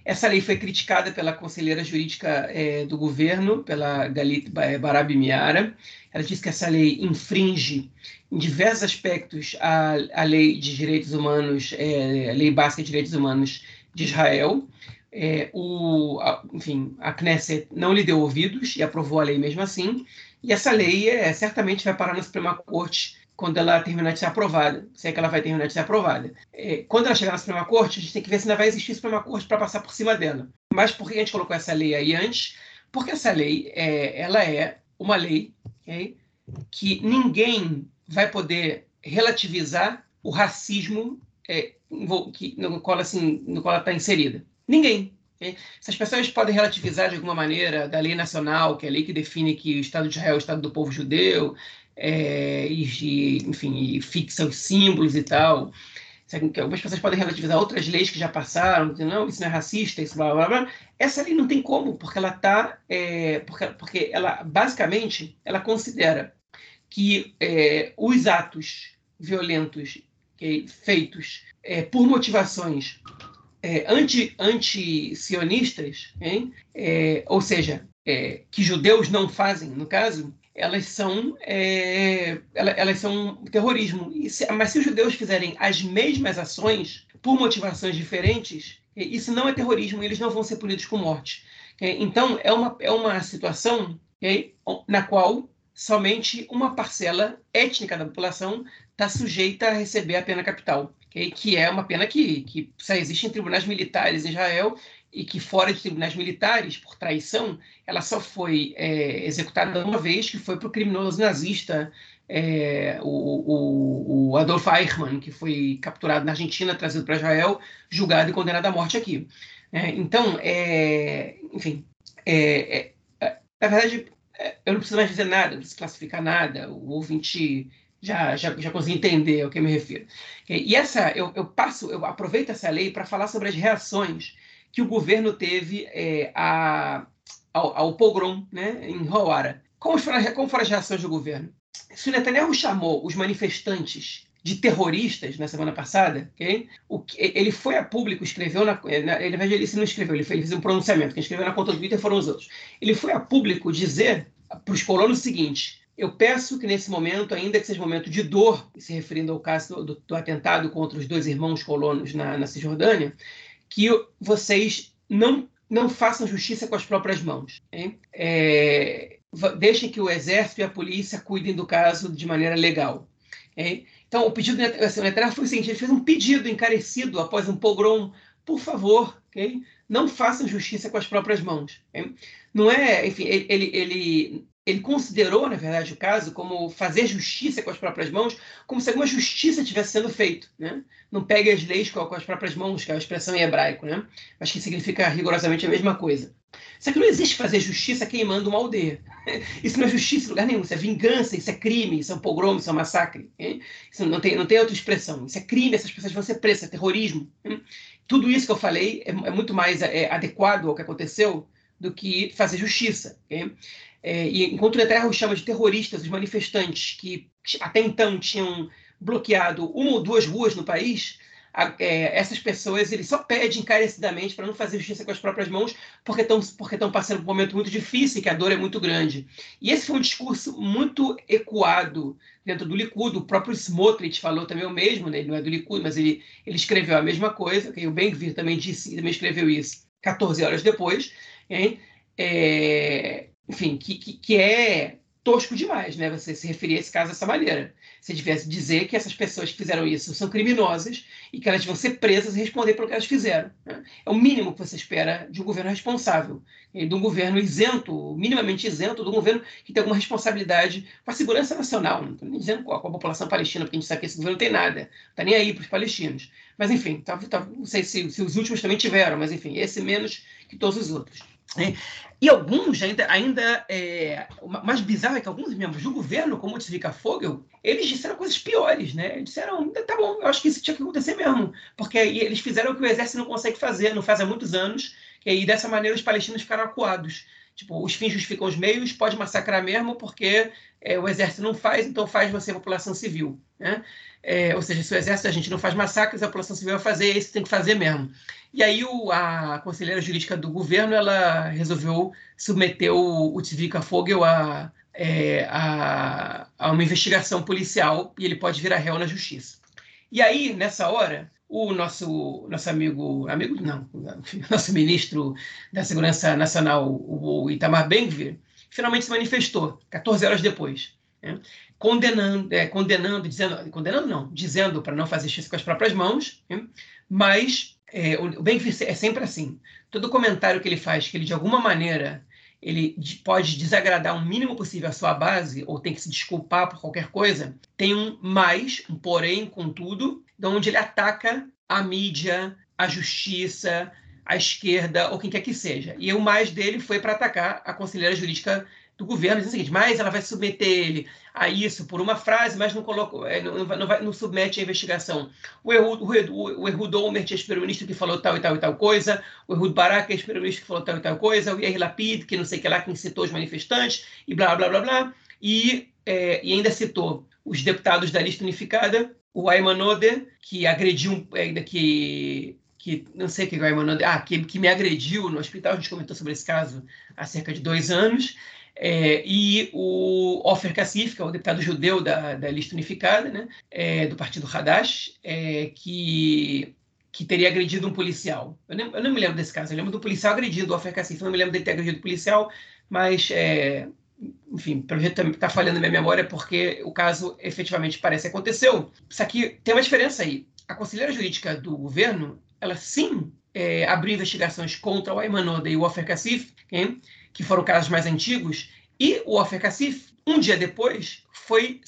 Essa lei foi criticada pela conselheira jurídica é, do governo, pela Galit Barabi Miara. Ela diz que essa lei infringe em diversos aspectos a, a lei de direitos humanos, é, a lei básica de direitos humanos de Israel. É, o, a, enfim, a Knesset não lhe deu ouvidos e aprovou a lei mesmo assim. E essa lei é, certamente vai parar na Suprema Corte quando ela terminar de ser aprovada, se é que ela vai terminar de ser aprovada. É, quando ela chegar na Suprema Corte, a gente tem que ver se ainda vai existir Suprema Corte para passar por cima dela. Mas por que a gente colocou essa lei aí antes? Porque essa lei, é, ela é uma lei okay, que ninguém vai poder relativizar o racismo é, que, no qual assim, ela está inserida. Ninguém. Essas pessoas podem relativizar de alguma maneira da lei nacional, que é a lei que define que o Estado de Israel é o Estado do povo judeu, é, e, enfim, e fixa os símbolos e tal. Algumas pessoas podem relativizar outras leis que já passaram, dizer, não, isso não é racista, isso blá blá blá. Essa lei não tem como, porque ela está. É, porque, porque ela, basicamente, ela considera que é, os atos violentos feitos é, por motivações é, anti-sionistas, anti é, ou seja, é, que judeus não fazem, no caso, elas são, é, elas são terrorismo. Se, mas se os judeus fizerem as mesmas ações por motivações diferentes, isso não é terrorismo eles não vão ser punidos com morte. Então, é uma, é uma situação na qual somente uma parcela étnica da população está sujeita a receber a pena capital, que é uma pena que, que só existe em tribunais militares em Israel e que fora de tribunais militares, por traição, ela só foi é, executada uma vez, que foi para o criminoso nazista, é, o, o, o, Adolf Eichmann, que foi capturado na Argentina, trazido para Israel, julgado e condenado à morte aqui. É, então, é, enfim, é, é, na verdade, eu não preciso mais dizer nada, não preciso classificar nada, o ouvinte já, já, já consegui entender ao que eu me refiro. E essa, eu, eu passo, eu aproveito essa lei para falar sobre as reações que o governo teve é, a, ao, ao, pogrom né, em Hawara. Como como foram as reações do governo? Se o Netanyahu chamou os manifestantes de terroristas na semana passada, okay? o ele foi a público, escreveu na, na ele, ele não escreveu, ele fez, ele fez um pronunciamento, quem escreveu na conta do Twitter foram os outros. Ele foi a público dizer para os colonos o seguinte: eu peço que nesse momento, ainda que seja um momento de dor, se referindo ao caso do, do atentado contra os dois irmãos colonos na, na Cisjordânia, que vocês não não façam justiça com as próprias mãos. É, deixem que o exército e a polícia cuidem do caso de maneira legal. Então, o pedido do assim, Netanyahu foi o seguinte: ele fez um pedido encarecido após um pogrom, por favor, não façam justiça com as próprias mãos. Não é, enfim, ele, ele, ele ele considerou, na verdade, o caso como fazer justiça com as próprias mãos, como se alguma justiça tivesse sendo feita. Né? Não pegue as leis com, as próprias mãos, que é a expressão em hebraico, né? mas que significa rigorosamente a mesma coisa. Só que não existe fazer justiça queimando uma aldeia. Isso não é justiça em lugar nenhum, isso é vingança, isso é crime, isso é um pogrom, isso é um massacre. Isso não tem, não tem outra expressão. Isso é crime, essas pessoas vão ser presas, é terrorismo. Tudo isso que eu falei é, é muito mais é, adequado ao que aconteceu do que fazer justiça. É, e enquanto o Netanyahu chama de terroristas os manifestantes que até então tinham bloqueado uma ou duas ruas no país, a, é, essas pessoas ele só pede encarecidamente para não fazer justiça com as próprias mãos, porque estão porque passando por um momento muito difícil e que a dor é muito grande. E esse foi um discurso muito ecoado dentro do Likud. O próprio Smotrich falou também o mesmo, né? ele não é do Likud, mas ele, ele escreveu a mesma coisa. Okay? O Ben-Gvir também disse, também escreveu isso 14 horas depois. Hein? É, enfim, que, que, que é tosco demais, né? Você se referir a esse caso dessa maneira. Você devesse dizer que essas pessoas que fizeram isso são criminosas e que elas vão ser presas e responder pelo que elas fizeram. Né? É o mínimo que você espera de um governo responsável, de um governo isento, minimamente isento, de um governo que tem alguma responsabilidade com a segurança nacional. Não estou nem dizendo com a, com a, população palestina, porque a gente sabe que esse governo não tem nada, não está nem aí para os palestinos. Mas, enfim, tá, tá, não sei se, se os últimos também tiveram, mas, enfim, esse menos que todos os outros. É, e alguns ainda, ainda é, mais bizarro é que alguns membros do governo, como o Tzvika Fogel, eles disseram coisas piores, né? Disseram, tá bom, eu acho que isso tinha que acontecer mesmo, porque eles fizeram o que o exército não consegue fazer, não faz há muitos anos, e dessa maneira os palestinos ficaram acuados. Tipo, os fins justificam os meios, pode massacrar mesmo, porque é, o exército não faz, então faz você a população civil. Né? É, ou seja, se o exército a gente não faz massacres, a população civil vai fazer, isso tem que fazer mesmo. E aí o, a conselheira jurídica do governo ela resolveu submeter o, o Tzvika Fogel a, é, a, a uma investigação policial e ele pode virar réu na justiça. E aí, nessa hora, o nosso, nosso amigo, amigo não, nosso ministro da Segurança Nacional, o Itamar Ben-Gvir, finalmente se manifestou, 14 horas depois, né? condenando, é, condenando, dizendo, condenando não, dizendo para não fazer justiça com as próprias mãos, né? mas é, o Ben-Gvir é sempre assim, todo comentário que ele faz, que ele de alguma maneira ele pode desagradar o mínimo possível a sua base, ou tem que se desculpar por qualquer coisa, tem um mais, um porém, contudo, onde ele ataca a mídia, a justiça, a esquerda ou quem quer que seja. E o mais dele foi para atacar a conselheira jurídica do governo, dizendo o seguinte, mas ela vai submeter ele a isso por uma frase, mas não, coloca, é, não, não, vai, não submete a investigação. O Ehud, o Ehud Olmert, ex-primeiro-ministro, que falou tal e tal e tal coisa, o Ehud Barak, ex-primeiro-ministro, que falou tal e tal coisa, o Yair Lapid, que não sei o que lá, que incitou os manifestantes, e blá, blá, blá, blá, e, é, e ainda citou os deputados da lista unificada, o Ayman Ode, que agrediu, ainda que que não sei o que o Ayman Ode, ah, que, que me agrediu no hospital, a gente comentou sobre esse caso há cerca de dois anos, é, e o Ofer Kassif, que é o deputado judeu da, da lista unificada, né, é, do partido Hadash, é, que, que teria agredido um policial. Eu, nem, eu, não me lembro desse caso, eu lembro do policial agredindo o Ofer Kassif, eu não me lembro dele ter agredido o policial, mas, é, enfim, pelo jeito está falhando na minha memória, porque o caso efetivamente parece que aconteceu. Isso aqui tem uma diferença aí. A conselheira jurídica do governo, ela sim é, abriu investigações contra o Ayman Oda e o Ofer Kassif, okay? Que foram casos mais antigos, e o Ofer Kassif, um dia depois, foi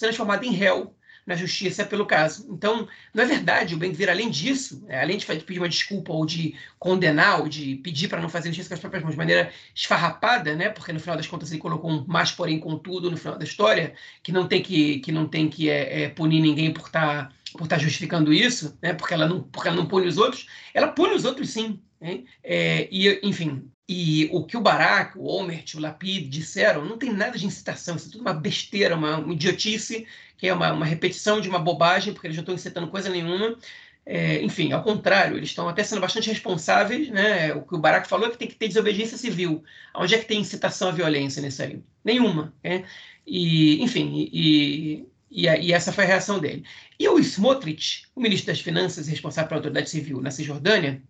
transformado em réu na justiça pelo caso. Então, não é verdade, o Ben-Gvir, além disso, é, além de pedir uma desculpa ou de condenar ou de pedir para não fazer justiça com as próprias mãos de maneira esfarrapada, né, porque no final das contas ele colocou um mais porém contudo no final da história, que não tem que, que, não tem que é, é, punir ninguém por estar tá, por tá justificando isso, né, porque, ela não, porque ela não pune os outros, ela pune os outros sim, É, e, enfim, e o que o Barak, o Omert, o Lapid disseram não tem nada de incitação, isso é tudo uma besteira, uma, uma idiotice, que é uma, uma, repetição de uma bobagem, porque eles não estão incitando coisa nenhuma. É, enfim, ao contrário, eles estão até sendo bastante responsáveis. Né? O que o Barak falou é que tem que ter desobediência civil. Onde é que tem incitação à violência nisso aí? Nenhuma. Né? E, enfim, e, e, e, essa foi a reação dele. E o Smotrich, o ministro das Finanças responsável pela autoridade civil na Cisjordânia,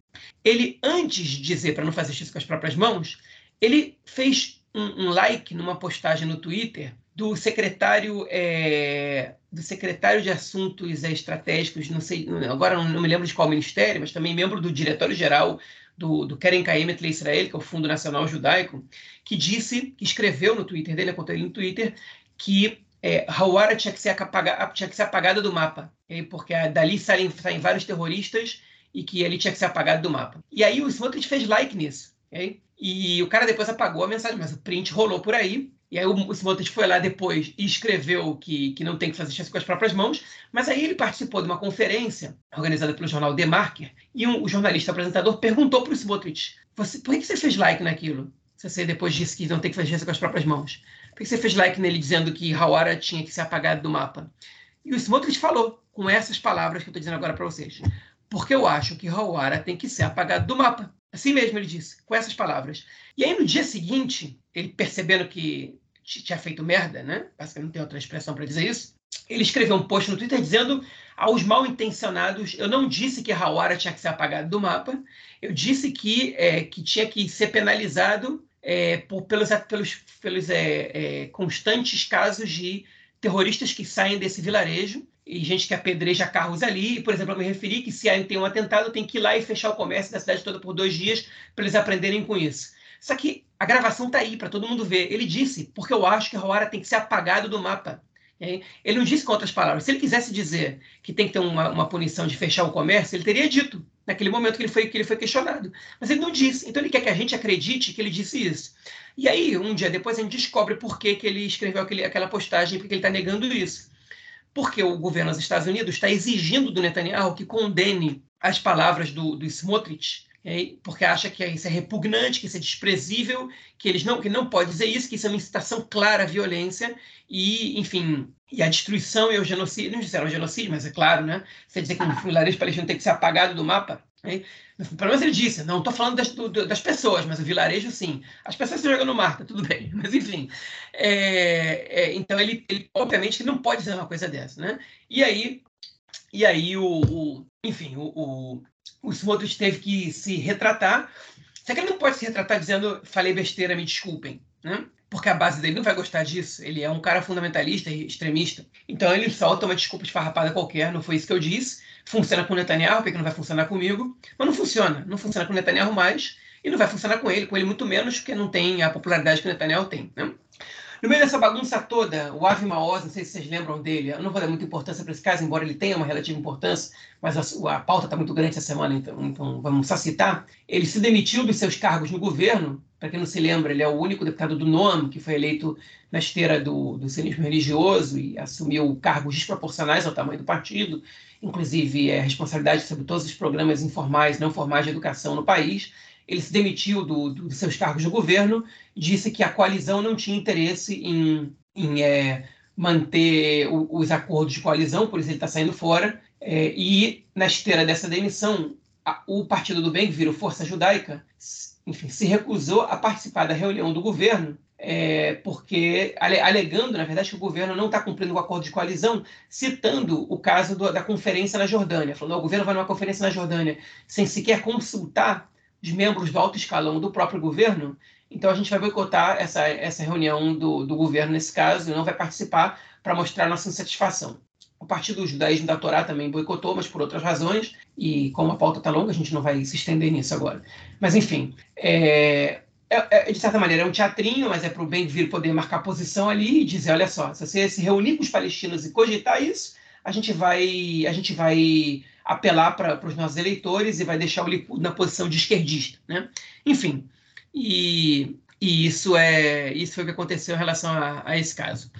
ele, antes de dizer para não fazer isso com as próprias mãos, ele fez um, um like numa postagem no Twitter do secretário é, do secretário de assuntos estratégicos, não sei, agora não, me lembro de qual ministério, mas também membro do diretório geral do, do Keren Kaemet Le Israel, que é o Fundo Nacional Judaico, que disse, que escreveu no Twitter dele, conta ele no Twitter, que é, Hawara tinha que, ser apagada, tinha que ser apagada do mapa, porque dali saem, saem vários terroristas e que ele tinha que ser apagado do mapa. E aí o Smotrich fez like nisso. E o cara depois apagou a mensagem, mas o print rolou por aí. E aí o Smotrich foi lá depois e escreveu que, que não tem que fazer isso com as próprias mãos. Mas aí ele participou de uma conferência organizada pelo jornal The Marker e um, o jornalista apresentador perguntou para o Smotrich, por que você fez like naquilo? Se você depois disse que não tem que fazer isso com as próprias mãos. Por que você fez like nele dizendo que Hawara tinha que ser apagado do mapa? E o Smotrich falou com essas palavras que eu estou dizendo agora para vocês. Porque eu acho que Hawara tem que ser apagado do mapa. Assim mesmo ele disse, com essas palavras. E aí no dia seguinte, ele percebendo que tinha feito merda, né? Que não tem outra expressão para dizer isso. Ele escreveu um post no Twitter dizendo aos mal intencionados: eu não disse que Hawara tinha que ser apagado do mapa, eu disse que, é, que tinha que ser penalizado é, por, pelos, pelos, pelos é, é constantes casos de terroristas que saem desse vilarejo e gente que apedreja carros ali. Por exemplo, eu me referi que se tem um atentado, tem que ir lá e fechar o comércio da cidade toda por dois dias para eles aprenderem com isso. Só que a gravação está aí para todo mundo ver. Ele disse, porque eu acho que Hawara tem que ser apagado do mapa. Ele não disse com outras palavras. Se ele quisesse dizer que tem que ter uma, uma, punição de fechar o comércio, ele teria dito naquele momento que ele, foi, que ele foi questionado. Mas ele não disse. Então ele quer que a gente acredite que ele disse isso. E aí, um dia depois, a gente descobre por que, que ele escreveu aquele, aquela postagem, porque ele está negando isso. Porque o governo dos Estados Unidos está exigindo do Netanyahu que condene as palavras do, do Smotrich porque acha que isso é repugnante, que isso é desprezível, que eles não, que não pode dizer isso, que isso é uma incitação clara à violência e, enfim, e a destruição e o genocídio. Não disseram genocídio, mas é claro, né? Você dizer que o vilarejo palestino tem que ser apagado do mapa. Né? Pelo menos ele disse, não estou falando das, do, das, pessoas, mas o vilarejo sim. As pessoas se jogam no mar, tá tudo bem. Mas enfim. É, é, então ele, ele, obviamente, não pode dizer uma coisa dessa, né? E aí, e aí o, o enfim, o, o, o Smotrich teve que se retratar. Só que ele não pode se retratar dizendo falei besteira, me desculpem, né? Porque a base dele não vai gostar disso. Ele é um cara fundamentalista e extremista. Então ele solta uma desculpa esfarrapada qualquer, não foi isso que eu disse. Funciona com o Netanyahu, porque não vai funcionar comigo. Mas não funciona. Não funciona com o Netanyahu mais. E não vai funcionar com ele, com ele muito menos, porque não tem a popularidade que o Netanyahu tem. Né? No meio dessa bagunça toda, o Avi Maoz, não sei se vocês lembram dele, eu não vou dar muita importância para esse caso, embora ele tenha uma relativa importância, mas a, a pauta está muito grande essa semana, então, então, vamos só citar. Ele se demitiu dos seus cargos no governo, para quem não se lembra, ele é o único deputado do NOM que foi eleito na esteira do, do sionismo religioso e assumiu cargos desproporcionais ao tamanho do partido, inclusive é, responsabilidade sobre todos os programas informais, não formais de educação no país ele se demitiu do, do, dos seus cargos de governo, disse que a coalizão não tinha interesse em, em é, manter o, os acordos de coalizão, por isso ele está saindo fora. É, e, na esteira dessa demissão, a, o Partido do Bem, que virou Força Judaica, enfim, se recusou a participar da reunião do governo, é, porque alegando, na verdade, que o governo não está cumprindo o acordo de coalizão, citando o caso do, da conferência na Jordânia, falando: o governo vai numa conferência na Jordânia sem sequer consultar de membros do alto escalão do próprio governo, então a gente vai boicotar essa, essa reunião do, do governo nesse caso e não vai participar para mostrar nossa insatisfação. O Partido do Judaísmo da Torá também boicotou, mas por outras razões, e como a pauta está longa, a gente não vai se estender nisso agora. Mas, enfim, é, é, é, de certa maneira é um teatrinho, mas é para o bem vir poder marcar posição ali e dizer: olha só, se você se reunir com os palestinos e cogitar isso, a gente vai, a gente vai apelar para os nossos eleitores e vai deixar o Likud na posição de esquerdista. Né? Enfim, e, e isso, é, isso foi o que aconteceu em relação a, a esse caso.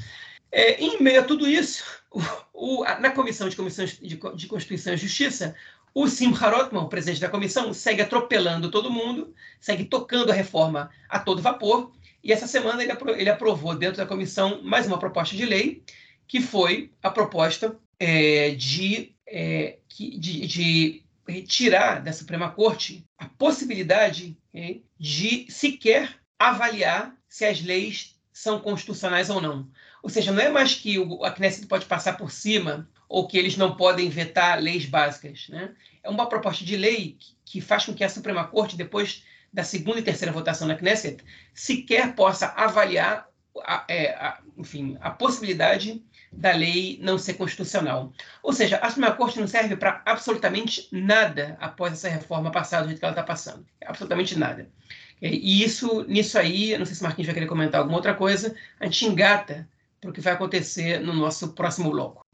É, em meio a tudo isso, o, o, na Comissão de Comissões de, de Constituição e Justiça, O Simcha Rotman, o presidente da comissão, segue atropelando todo mundo, segue tocando a reforma a todo vapor, e essa semana ele, apro ele aprovou dentro da comissão mais uma proposta de lei, que foi a proposta é, de, é, de, de retirar da Suprema Corte a possibilidade okay, de sequer avaliar se as leis são constitucionais ou não. Ou seja, não é mais que o, a Knesset pode passar por cima ou que eles não podem vetar leis básicas. Né? É uma proposta de lei que, que faz com que a Suprema Corte, depois da segunda e terceira votação na Knesset, sequer possa avaliar a, é, a, enfim, a possibilidade da lei não ser constitucional. Ou seja, a Suprema Corte não serve para absolutamente nada após essa reforma passar do jeito que ela está passando. Absolutamente nada. E isso, nisso aí, não sei se o Marquinhos vai querer comentar alguma outra coisa, a gente engata para o que vai acontecer no nosso próximo bloco.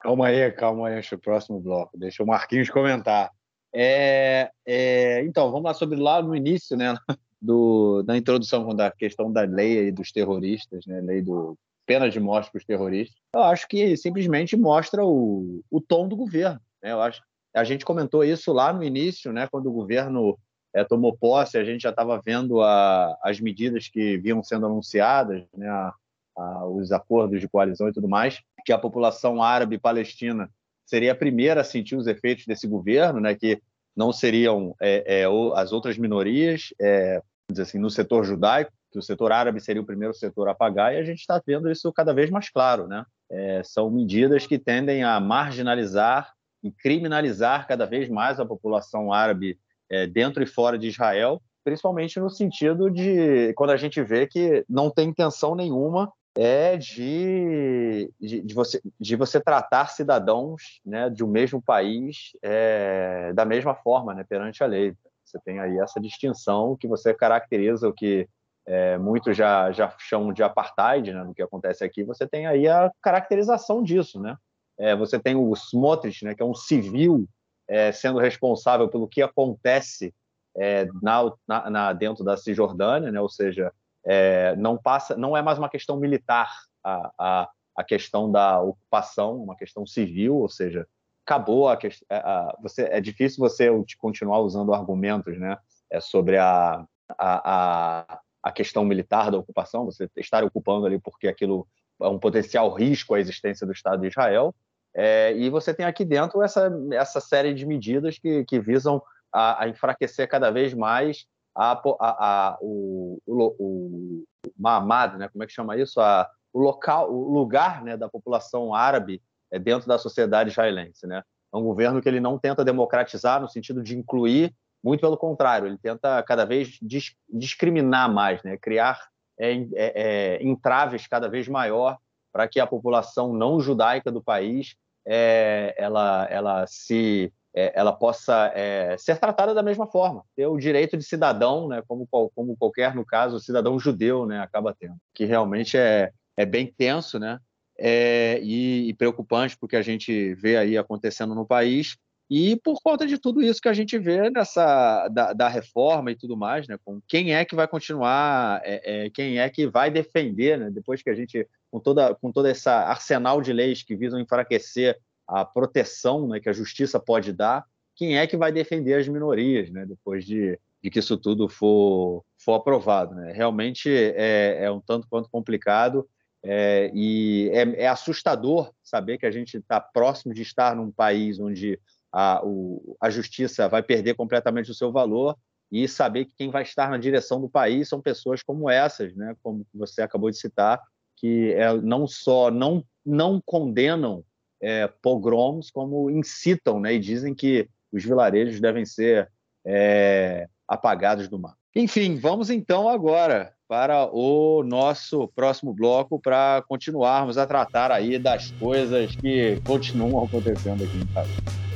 Calma aí, calma aí, o próximo bloco. Deixa o Marquinhos comentar. É, é, então, vamos lá sobre lá no início, né, do, da introdução da questão da lei dos terroristas, né, lei do pena de morte para os terroristas, eu acho que simplesmente mostra o, o tom do governo. Né? Eu acho, a gente comentou isso lá no início, né, quando o governo é, tomou posse, a gente já estava vendo a, as medidas que vinham sendo anunciadas, né, a, a, os acordos de coalizão e tudo mais, que a população árabe palestina seria a primeira a sentir os efeitos desse governo, né, que não seriam é, é, as outras minorias, é, assim, no setor judaico, que o setor árabe seria o primeiro setor a pagar, e a gente está vendo isso cada vez mais claro. Né? É, são medidas que tendem a marginalizar e criminalizar cada vez mais a população árabe é, dentro e fora de Israel, principalmente no sentido de quando a gente vê que não tem intenção nenhuma é de, de, de, você, de você tratar cidadãos né, de um mesmo país é, da mesma forma né, perante a lei. Você tem aí essa distinção que você caracteriza o que é, muitos já, já chamam de apartheid, né, no que acontece aqui, você tem aí a caracterização disso, né? É, você tem o Smotrich, né, que é um civil é, sendo responsável pelo que acontece é, na, na, na, dentro da Cisjordânia, né? ou seja, é, não passa, não é mais uma questão militar a, a, a questão da ocupação, uma questão civil, ou seja, acabou a, a, a é difícil você continuar usando argumentos, né, é sobre a, a, a, questão militar da ocupação, você estar ocupando ali porque aquilo é um potencial risco à existência do Estado de Israel. É, e você tem aqui dentro essa, essa série de medidas que, que visam a, a enfraquecer cada vez mais a, a, a, o, o, o Mahamad, né? como é que chama isso? A, o local, o lugar né, da população árabe é dentro da sociedade israelense. Né? É um governo que ele não tenta democratizar no sentido de incluir muito pelo contrário, ele tenta cada vez discriminar mais, né? criar é, é, é, entraves cada vez maior para que a população não judaica do país é, ela, ela se é, ela possa ser tratada da mesma forma, ter o direito de cidadão, né, como, como qualquer, no caso, cidadão judeu né, acaba tendo, que realmente é, é bem tenso né, e, e, preocupante porque a gente vê aí acontecendo no país e por conta de tudo isso que a gente vê nessa da, da reforma e tudo mais, né? Com quem é que vai continuar, é, é, quem é que vai defender, né? Depois que a gente com toda com toda essa arsenal de leis que visam enfraquecer a proteção, né? Que a justiça pode dar, quem é que vai defender as minorias, né? Depois de, de que isso tudo for for aprovado, né? Realmente é, é um tanto quanto complicado. É, e é, é assustador saber que a gente está próximo de estar num país onde a, o, a justiça vai perder completamente o seu valor e saber que quem vai estar na direção do país são pessoas como essas, né? como você acabou de citar, que é, não só não, não condenam é, pogroms, como incitam né? e dizem que os vilarejos devem ser é, apagados do mar. Enfim, vamos então agora para o nosso próximo bloco para continuarmos a tratar aí das coisas que continuam acontecendo aqui no país.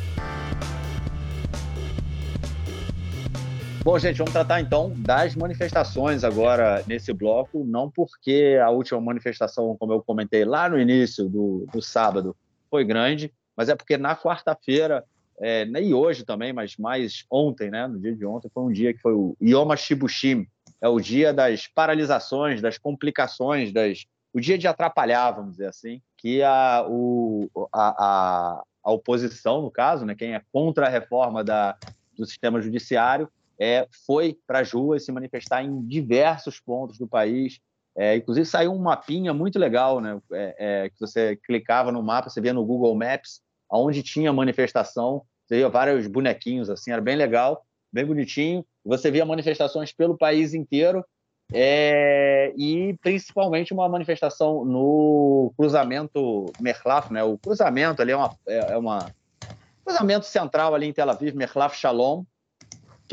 Bom, gente, vamos tratar então das manifestações agora nesse bloco, não porque a última manifestação, como eu comentei lá no início do, do sábado, foi grande, mas é porque na quarta-feira, é, e hoje também, mas mais ontem, né, no dia de ontem, foi um dia que foi o Yom HaShibushim, é o dia das paralisações, das complicações, das, o dia de atrapalhar, vamos dizer assim, que a, o, a, a a oposição, no caso, né, quem é contra a reforma da, do sistema judiciário, é, foi para as ruas se manifestar em diversos pontos do país. É, inclusive saiu um mapinha muito legal, né? É, é, que você clicava no mapa, você via no Google Maps, onde tinha manifestação, você via vários bonequinhos assim, era bem legal, bem bonitinho. Você via manifestações pelo país inteiro é, e principalmente uma manifestação no cruzamento Merlaf, né? O cruzamento ali é uma, é, é uma cruzamento central ali em Tel Aviv, Merlaf Shalom,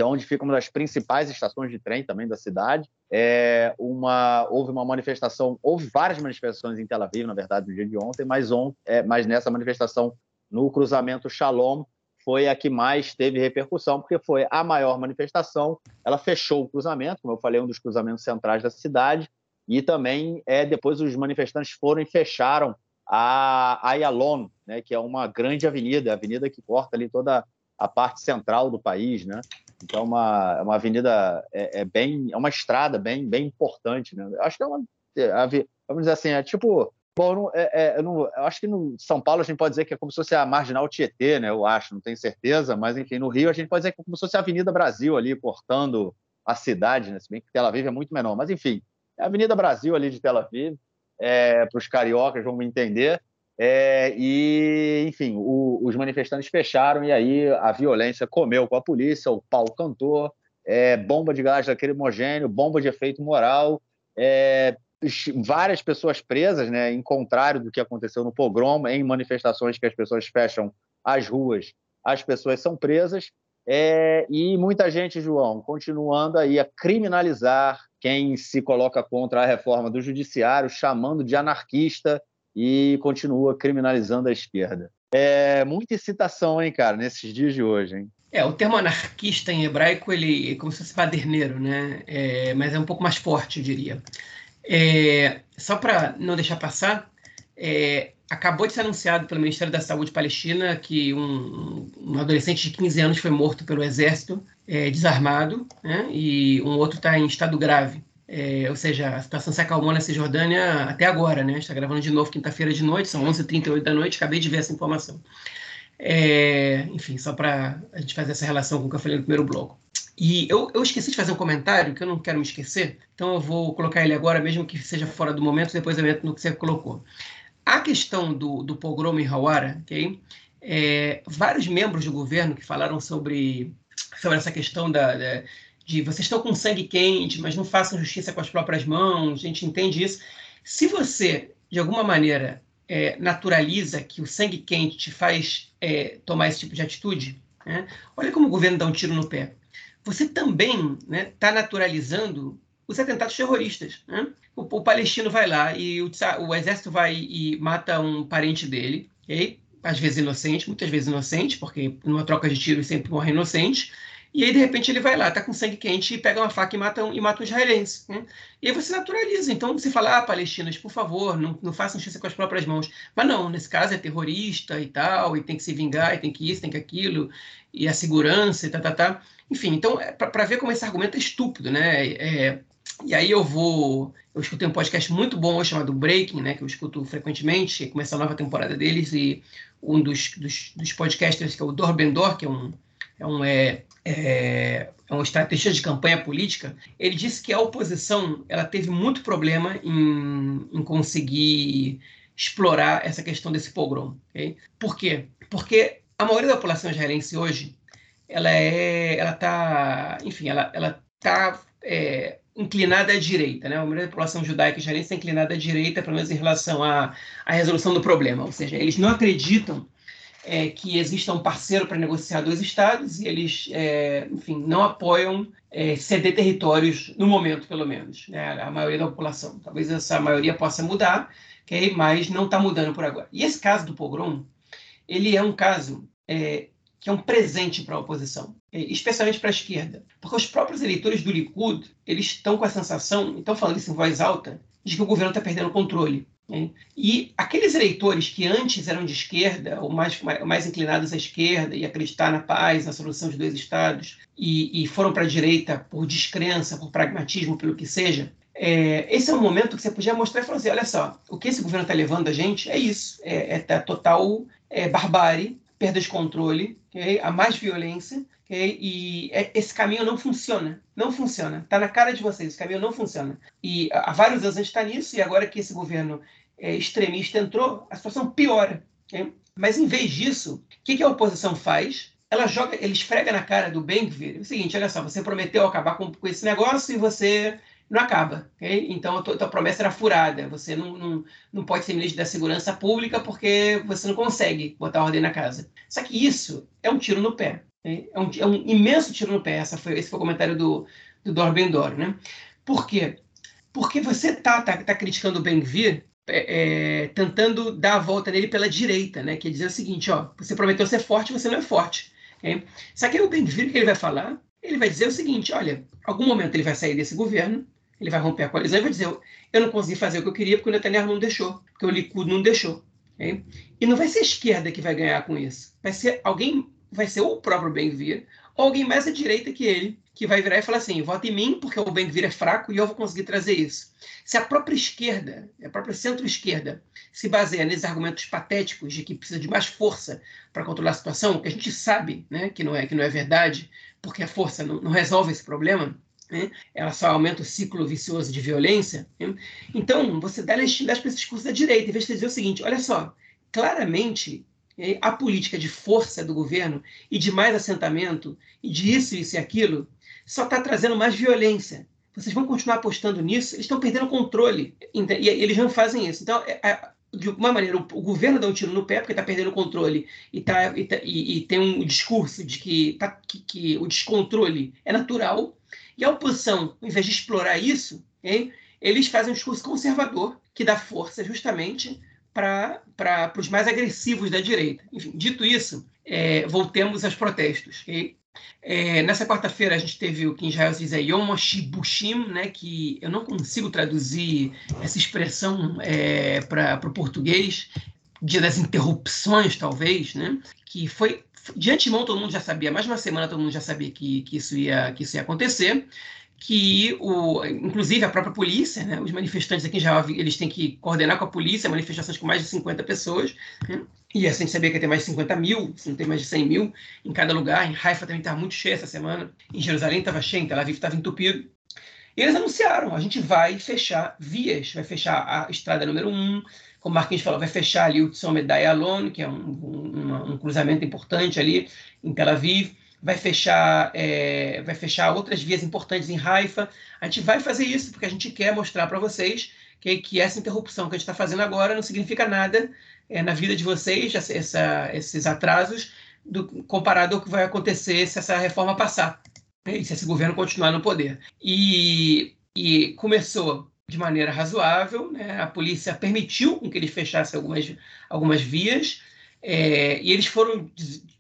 é onde fica uma das principais estações de trem também da cidade. É uma, houve uma manifestação, houve várias manifestações em Tel Aviv, na verdade, no dia de ontem, mas, on, é, mas nessa manifestação no cruzamento Shalom foi a que mais teve repercussão, porque foi a maior manifestação. Ela fechou o cruzamento, como eu falei, um dos cruzamentos centrais da cidade, e também é, depois os manifestantes foram e fecharam a Ayalon, né, que é uma grande avenida, a avenida que corta ali toda a parte central do país, né? Então, uma, é uma avenida, é, é, bem, é uma estrada bem, bem importante, né? Eu acho que é uma, é, vamos dizer assim, é tipo, bom, não, é, é, eu, não, eu acho que no São Paulo a gente pode dizer que é como se fosse a Marginal Tietê, né? Eu acho, não tenho certeza, mas enfim, no Rio a gente pode dizer que é como se fosse a Avenida Brasil ali, cortando a cidade, né? Se bem que Tel Aviv é muito menor, mas enfim, é a Avenida Brasil ali de Tel Aviv, é, para os cariocas vão me entender, é, e, enfim, o, os manifestantes fecharam e aí a violência comeu com a polícia, o pau cantou, é, bomba de gás lacrimogênio, bomba de efeito moral, é, várias pessoas presas, né, em contrário do que aconteceu no pogrom, em manifestações que as pessoas fecham as ruas, as pessoas são presas, é, e muita gente, João, continuando aí a criminalizar quem se coloca contra a reforma do judiciário, chamando de anarquista, e continua criminalizando a esquerda. É muita excitação, hein, cara, nesses dias de hoje, hein? É, o termo anarquista em hebraico ele é como se fosse baderneiro, né? É, mas é um pouco mais forte, eu diria. É, só para não deixar passar, é, acabou de ser anunciado pelo Ministério da Saúde Palestina que um, um adolescente de 15 anos foi morto pelo exército é, desarmado, né? E um outro está em estado grave. É, ou seja, a situação se acalmou na Cisjordânia até agora, né? Está gravando de novo quinta-feira de noite, são 11h38 da noite, acabei de ver essa informação. É, enfim, só para a gente fazer essa relação com o que eu falei no primeiro bloco. E eu, eu, esqueci de fazer um comentário que eu não quero me esquecer, então eu vou colocar ele agora, mesmo que seja fora do momento, depois eu entro no que você colocou. A questão do, do pogrom em Hawara, ok? É, vários membros do governo que falaram sobre, sobre essa questão da, da de vocês estão com sangue quente, mas não façam justiça com as próprias mãos, a gente entende isso. Se você, de alguma maneira, é, naturaliza que o sangue quente te faz é, tomar esse tipo de atitude, né? olha como o governo dá um tiro no pé. Você também está né, tá naturalizando os atentados terroristas. Né? O, o, palestino vai lá e o, o, exército vai e mata um parente dele, okay? às vezes inocente, muitas vezes inocente, porque numa troca de tiros sempre morre inocente. E aí, de repente, ele vai lá, tá com sangue quente, e pega uma faca e mata um, e mata um israelense. Né? E aí você naturaliza. Então você fala, ah, palestinas, por favor, não, não façam justiça com as próprias mãos. Mas não, nesse caso é terrorista e tal, e tem que se vingar, e tem que isso, tem que aquilo, e a segurança, e tá, tá, tá. Enfim, então, é para ver como esse argumento é estúpido, né? É, e aí eu vou. Eu escutei um podcast muito bom chamado Breaking, né? Que eu escuto frequentemente, começa a nova temporada deles, e um dos, dos, dos podcasters, que é o Dor Bendor, que é um é um, é, é, é um estrategista de campanha política, ele disse que a oposição ela teve muito problema em, em conseguir explorar essa questão desse pogrom. Okay? Por quê? Porque a maioria da população israelense hoje, ela é, ela está, enfim, ela, ela está é, inclinada à direita, né? A maioria da população judaica israelense está inclinada à direita, pelo menos em relação à, à resolução do problema. Ou seja, eles não acreditam é, que exista um parceiro para negociar dois estados e eles, é, enfim, não apoiam é, ceder territórios no momento, pelo menos, né, a maioria da população. Talvez essa maioria possa mudar, okay, mas não está mudando por agora. E esse caso do pogrom, ele é um caso é, que é um presente para a oposição, especialmente para a esquerda, porque os próprios eleitores do Likud eles estão com a sensação, estão falando isso em voz alta, de que o governo está perdendo o controle. Né? E aqueles eleitores que antes eram de esquerda, ou mais, mais inclinados à esquerda, e acreditar na paz, na solução de dois estados, e, e foram para a direita por descrença, por pragmatismo, pelo que seja, é, esse é um momento que você podia mostrar e falar assim: olha só, o que esse governo está levando a gente é isso, é, é total é, barbárie, perda de controle, okay? a mais violência, e é, esse caminho não funciona. Não funciona. Está na cara de vocês, esse caminho não funciona. E há vários anos a gente está nisso, e agora que esse governo é, extremista entrou, a situação piora. Mas em vez disso, o que, a oposição faz? Ela joga, ele esfrega na cara do Ben-Gvir o seguinte: olha só, você prometeu acabar com, com esse negócio e você não acaba. Okay? Então a tua, promessa era furada. Você não, não, não pode ser ministro da Segurança Pública porque você não consegue botar ordem na casa. Só que isso é um tiro no pé. Okay? É, um, é, um, imenso tiro no pé. Essa foi, esse foi o comentário do, do Dor Bendor. Né? Por quê? Porque você está tá, tá criticando o Ben-Gvir é, é, tentando dar a volta nele pela direita, né? Quer dizer o seguinte, ó, você prometeu ser forte, você não é forte. Okay? Só que o Ben-Gvir, que ele vai falar, ele vai dizer o seguinte, olha, algum momento ele vai sair desse governo, ele vai romper a coalizão e vai dizer: eu não consegui fazer o que eu queria porque o Netanyahu não deixou, porque o Likud não deixou. Okay? E não vai ser a esquerda que vai ganhar com isso. Vai ser alguém, vai ser o próprio Ben-Gvir, ou alguém mais à direita que ele, que vai virar e falar assim: vota em mim porque o Ben-Gvir é fraco e eu vou conseguir trazer isso. Se a própria esquerda, a própria centro-esquerda, se baseia nesses argumentos patéticos de que precisa de mais força para controlar a situação, que a gente sabe né, que, não é, que não é verdade, porque a força não, não resolve esse problema, né? ela só aumenta o ciclo vicioso de violência. Né? Então, você dá legitimidade para esse discurso da direita, em vez de dizer o seguinte: olha só, claramente a política de força do governo e de mais assentamento, e de isso, isso e aquilo, só está trazendo mais violência. Vocês vão continuar apostando nisso, eles estão perdendo controle, e eles não fazem isso. Então, é, é, de alguma maneira, o, governo dá um tiro no pé porque está perdendo o controle e, tá, e, tá, e, e, tem um discurso de que, tá, que, que o descontrole é natural, e a oposição, em vez de explorar isso, hein, eles fazem um discurso conservador que dá força justamente para os mais agressivos da direita. Enfim, dito isso, é, voltemos aos protestos. Okay? É, nessa quarta-feira a gente teve o que em Israel se diz é Yom Shibushim, né, que eu não consigo traduzir essa expressão é, para o português, dia das interrupções, talvez, né, que foi de antemão todo mundo já sabia, mais uma semana todo mundo já sabia que, que, isso, ia, que isso ia acontecer, que o, inclusive a própria polícia, né, os manifestantes aqui já eles têm que coordenar com a polícia manifestações com mais de 50 pessoas, né, e assim a gente sabia que ia ter mais de 50 mil, se não tem mais de 100 mil em cada lugar, em Haifa também estava muito cheio essa semana, em Jerusalém estava cheio, em Tel Aviv estava entupido, e eles anunciaram, a gente vai fechar vias, vai fechar a estrada número 1, como o Marquinhos falou, vai fechar ali o Tzomet Dayalon, que é um, um, um, cruzamento importante ali em Tel Aviv, vai fechar, é, vai fechar outras vias importantes em Haifa. A gente vai fazer isso porque a gente quer mostrar para vocês que, que, essa interrupção que a gente está fazendo agora não significa nada é, na vida de vocês, essa, esses atrasos, do, comparado ao que vai acontecer se essa reforma passar, né, e se esse governo continuar no poder. E, e começou de maneira razoável. Né? A polícia permitiu que eles fechassem algumas, algumas vias. É, e eles foram,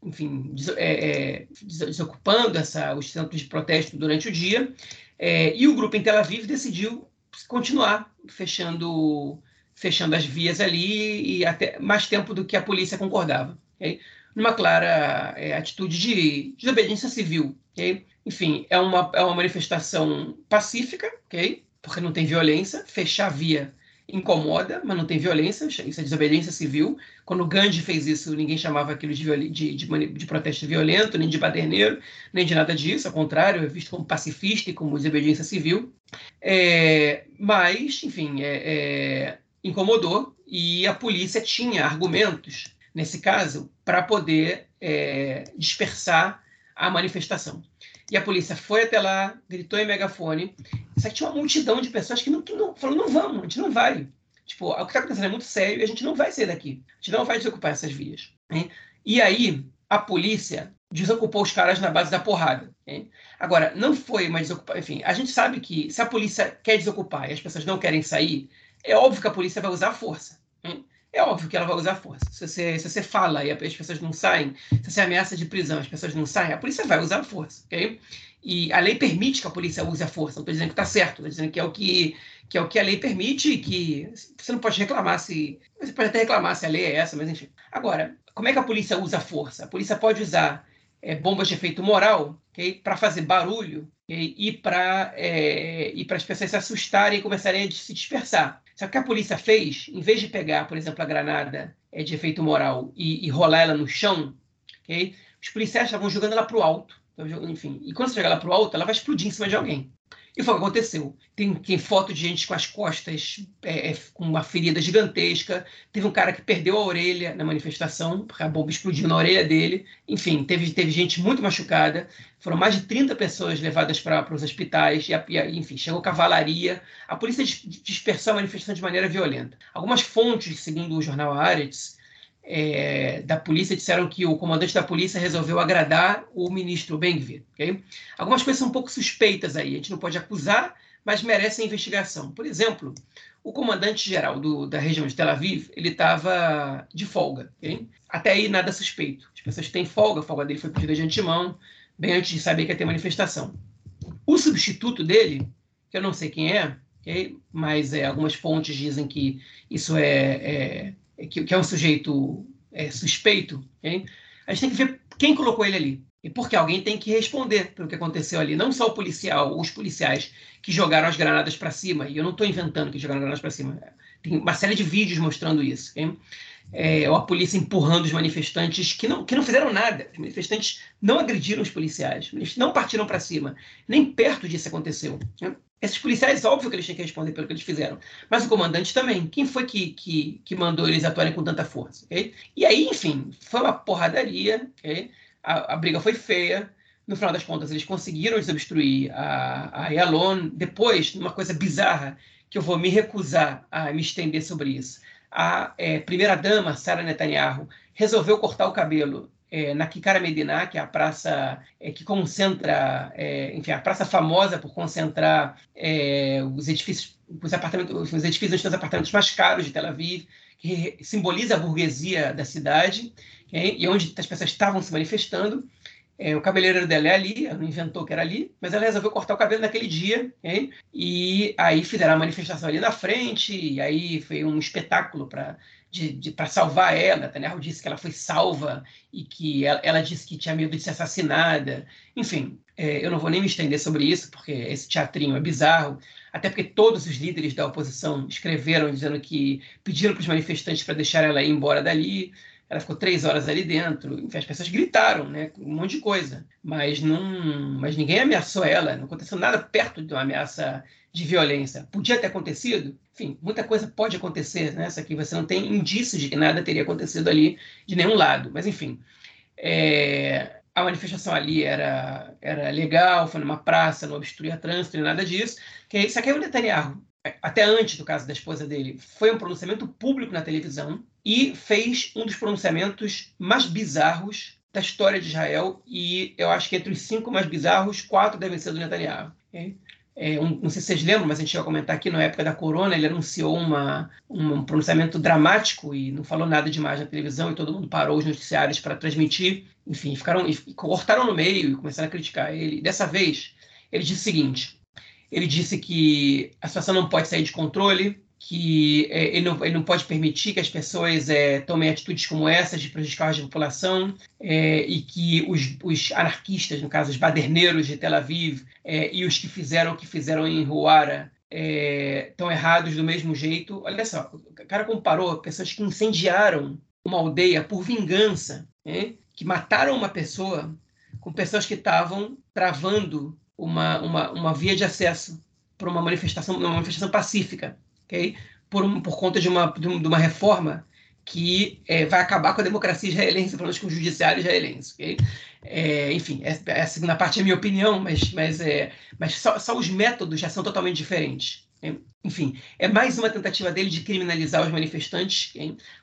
enfim, des, é, é desocupando essa, os centros de protesto durante o dia. É, e o grupo em Tel Aviv decidiu continuar fechando, fechando as vias ali e até mais tempo do que a polícia concordava. Okay? Numa clara é, atitude de desobediência civil. Okay? Enfim, é uma, é uma manifestação pacífica, ok? porque não tem violência, fechar a via incomoda, mas não tem violência, isso é desobediência civil. Quando Gandhi fez isso, ninguém chamava aquilo de, de, de, de, protesto violento, nem de baderneiro, nem de nada disso, ao contrário, é visto como pacifista e como desobediência civil. É, mas, enfim, é, é, incomodou e a polícia tinha argumentos, nesse caso, para poder é, dispersar a manifestação. E a polícia foi até lá, gritou em megafone. Só que tinha uma multidão de pessoas que não, que não falou: não vamos, a gente não vai. Tipo, o que está acontecendo é muito sério e a gente não vai sair daqui. A gente não vai desocupar essas vias. Hein? E aí, a polícia desocupou os caras na base da porrada. Hein? Agora, não foi uma desocupação. Enfim, a gente sabe que se a polícia quer desocupar e as pessoas não querem sair, é óbvio que a polícia vai usar força. É óbvio que ela vai usar força. Se você, se você fala e as pessoas não saem, se você ameaça de prisão as pessoas não saem, a polícia vai usar força, ok? E a lei permite que a polícia use a força. Não estou dizendo que está certo, estou dizendo que é o que que é o que a lei permite que você não pode reclamar se você pode até reclamar se a lei é essa, mas enfim. Agora, como é que a polícia usa força? A polícia pode usar é, bombas de efeito moral okay, para fazer barulho okay, e para é, as pessoas se assustarem e começarem a se dispersar. Só que a polícia fez, em vez de pegar, por exemplo, a granada é, de efeito moral e, e rolar ela no chão, Okay? Os policiais estavam jogando ela para o alto. Enfim, e quando você joga ela para o alto, ela vai explodir em cima de alguém. E foi o que aconteceu. Tem, tem foto de gente com as costas é, é, com uma ferida gigantesca. Teve um cara que perdeu a orelha na manifestação, porque a bomba explodiu na orelha dele. Enfim, teve, teve gente muito machucada. Foram mais de 30 pessoas levadas para os hospitais. E, e, enfim, chegou cavalaria. A polícia dispersou a manifestação de maneira violenta. Algumas fontes, segundo o jornal Haaretz, é, da polícia disseram que o comandante da polícia resolveu agradar o ministro Ben-Gvir. Okay? Algumas coisas são um pouco suspeitas aí, a gente não pode acusar, mas merecem investigação. Por exemplo, o comandante-geral da região de Tel Aviv, ele estava de folga. Okay? Até aí nada suspeito. As pessoas têm folga, a folga dele foi pedida de antemão, bem antes de saber que ia ter manifestação. O substituto dele, que eu não sei quem é, okay? mas é, algumas fontes dizem que isso é, é que, que é um sujeito é, suspeito, hein? a gente tem que ver quem colocou ele ali. E porque alguém tem que responder pelo que aconteceu ali. Não só o policial, os policiais que jogaram as granadas para cima. E eu não estou inventando que jogaram granadas para cima. Tem uma série de vídeos mostrando isso. Hein? É, ou a polícia empurrando os manifestantes que não, que não fizeram nada. Os manifestantes não agrediram os policiais. Eles não partiram para cima. Nem perto disso aconteceu. Hein? Esses policiais, óbvio que eles tinham que responder pelo que eles fizeram. Mas o comandante também. Quem foi que, que, que mandou eles atuarem com tanta força? Okay? E aí, enfim, foi uma porradaria. Okay? A, a, briga foi feia. No final das contas, eles conseguiram desobstruir a, a Yalon. Depois, uma coisa bizarra, que eu vou me recusar a me estender sobre isso. A é, primeira-dama, Sara Netanyahu, resolveu cortar o cabelo é, na Kikara Medina, que é a praça é, que concentra, é, enfim, a praça famosa por concentrar é, os edifícios, os apartamentos, os edifícios dos apartamentos mais caros de Tel Aviv, que simboliza a burguesia da cidade, e onde as pessoas estavam se manifestando. É, o cabeleireiro dela é ali, ela não inventou que era ali, mas ela resolveu cortar o cabelo naquele dia, hein? e aí fizeram a manifestação ali na frente, e aí foi um espetáculo para de, de para salvar ela. Netanyahu disse que ela foi salva e que ela, ela disse que tinha medo de ser assassinada. Enfim, é, eu não vou nem me estender sobre isso, porque esse teatrinho é bizarro. Até porque todos os líderes da oposição escreveram dizendo que pediram para os manifestantes para deixar ela ir embora dali. Ela ficou três horas ali dentro. Enfim, as pessoas gritaram, né? Um monte de coisa. Mas não, mas ninguém ameaçou ela. Não aconteceu nada perto de uma ameaça de violência. Podia ter acontecido? Enfim, muita coisa pode acontecer nessa né? que você não tem indícios de que nada teria acontecido ali de nenhum lado. Mas, enfim, é, a manifestação ali era, era legal, foi numa praça, não obstruía trânsito, nem nada disso. Que, isso aqui é o Netanyahu, até antes do caso da esposa dele, foi um pronunciamento público na televisão e fez um dos pronunciamentos mais bizarros da história de Israel e eu acho que entre os cinco mais bizarros, quatro devem ser do Netanyahu. É, um, não sei se vocês lembram, mas a gente ia comentar aqui na época da corona, ele anunciou uma, um pronunciamento dramático e não falou nada demais na televisão e todo mundo parou os noticiários para transmitir. Enfim, ficaram e cortaram no meio e começaram a criticar ele. Dessa vez, ele disse o seguinte: ele disse que a situação não pode sair de controle, que é, ele, não, ele, não, pode permitir que as pessoas é, tomem atitudes como essas de prejudicar a população é, e que os, os, anarquistas, no caso os baderneiros de Tel Aviv é, e os que fizeram o que fizeram em Ruara estão é, errados do mesmo jeito. Olha só, o cara comparou pessoas que incendiaram uma aldeia por vingança, né, que mataram uma pessoa com pessoas que estavam travando uma, uma, uma via de acesso para uma manifestação, uma manifestação pacífica okay? por, um, por conta de uma, de uma reforma que é, vai acabar com a democracia israelense, pelo menos com o judiciário israelense. Okay? É, enfim, essa segunda parte é a minha opinião, mas, mas, é, mas só, só os métodos já são totalmente diferentes. Enfim, é mais uma tentativa dele de criminalizar os manifestantes,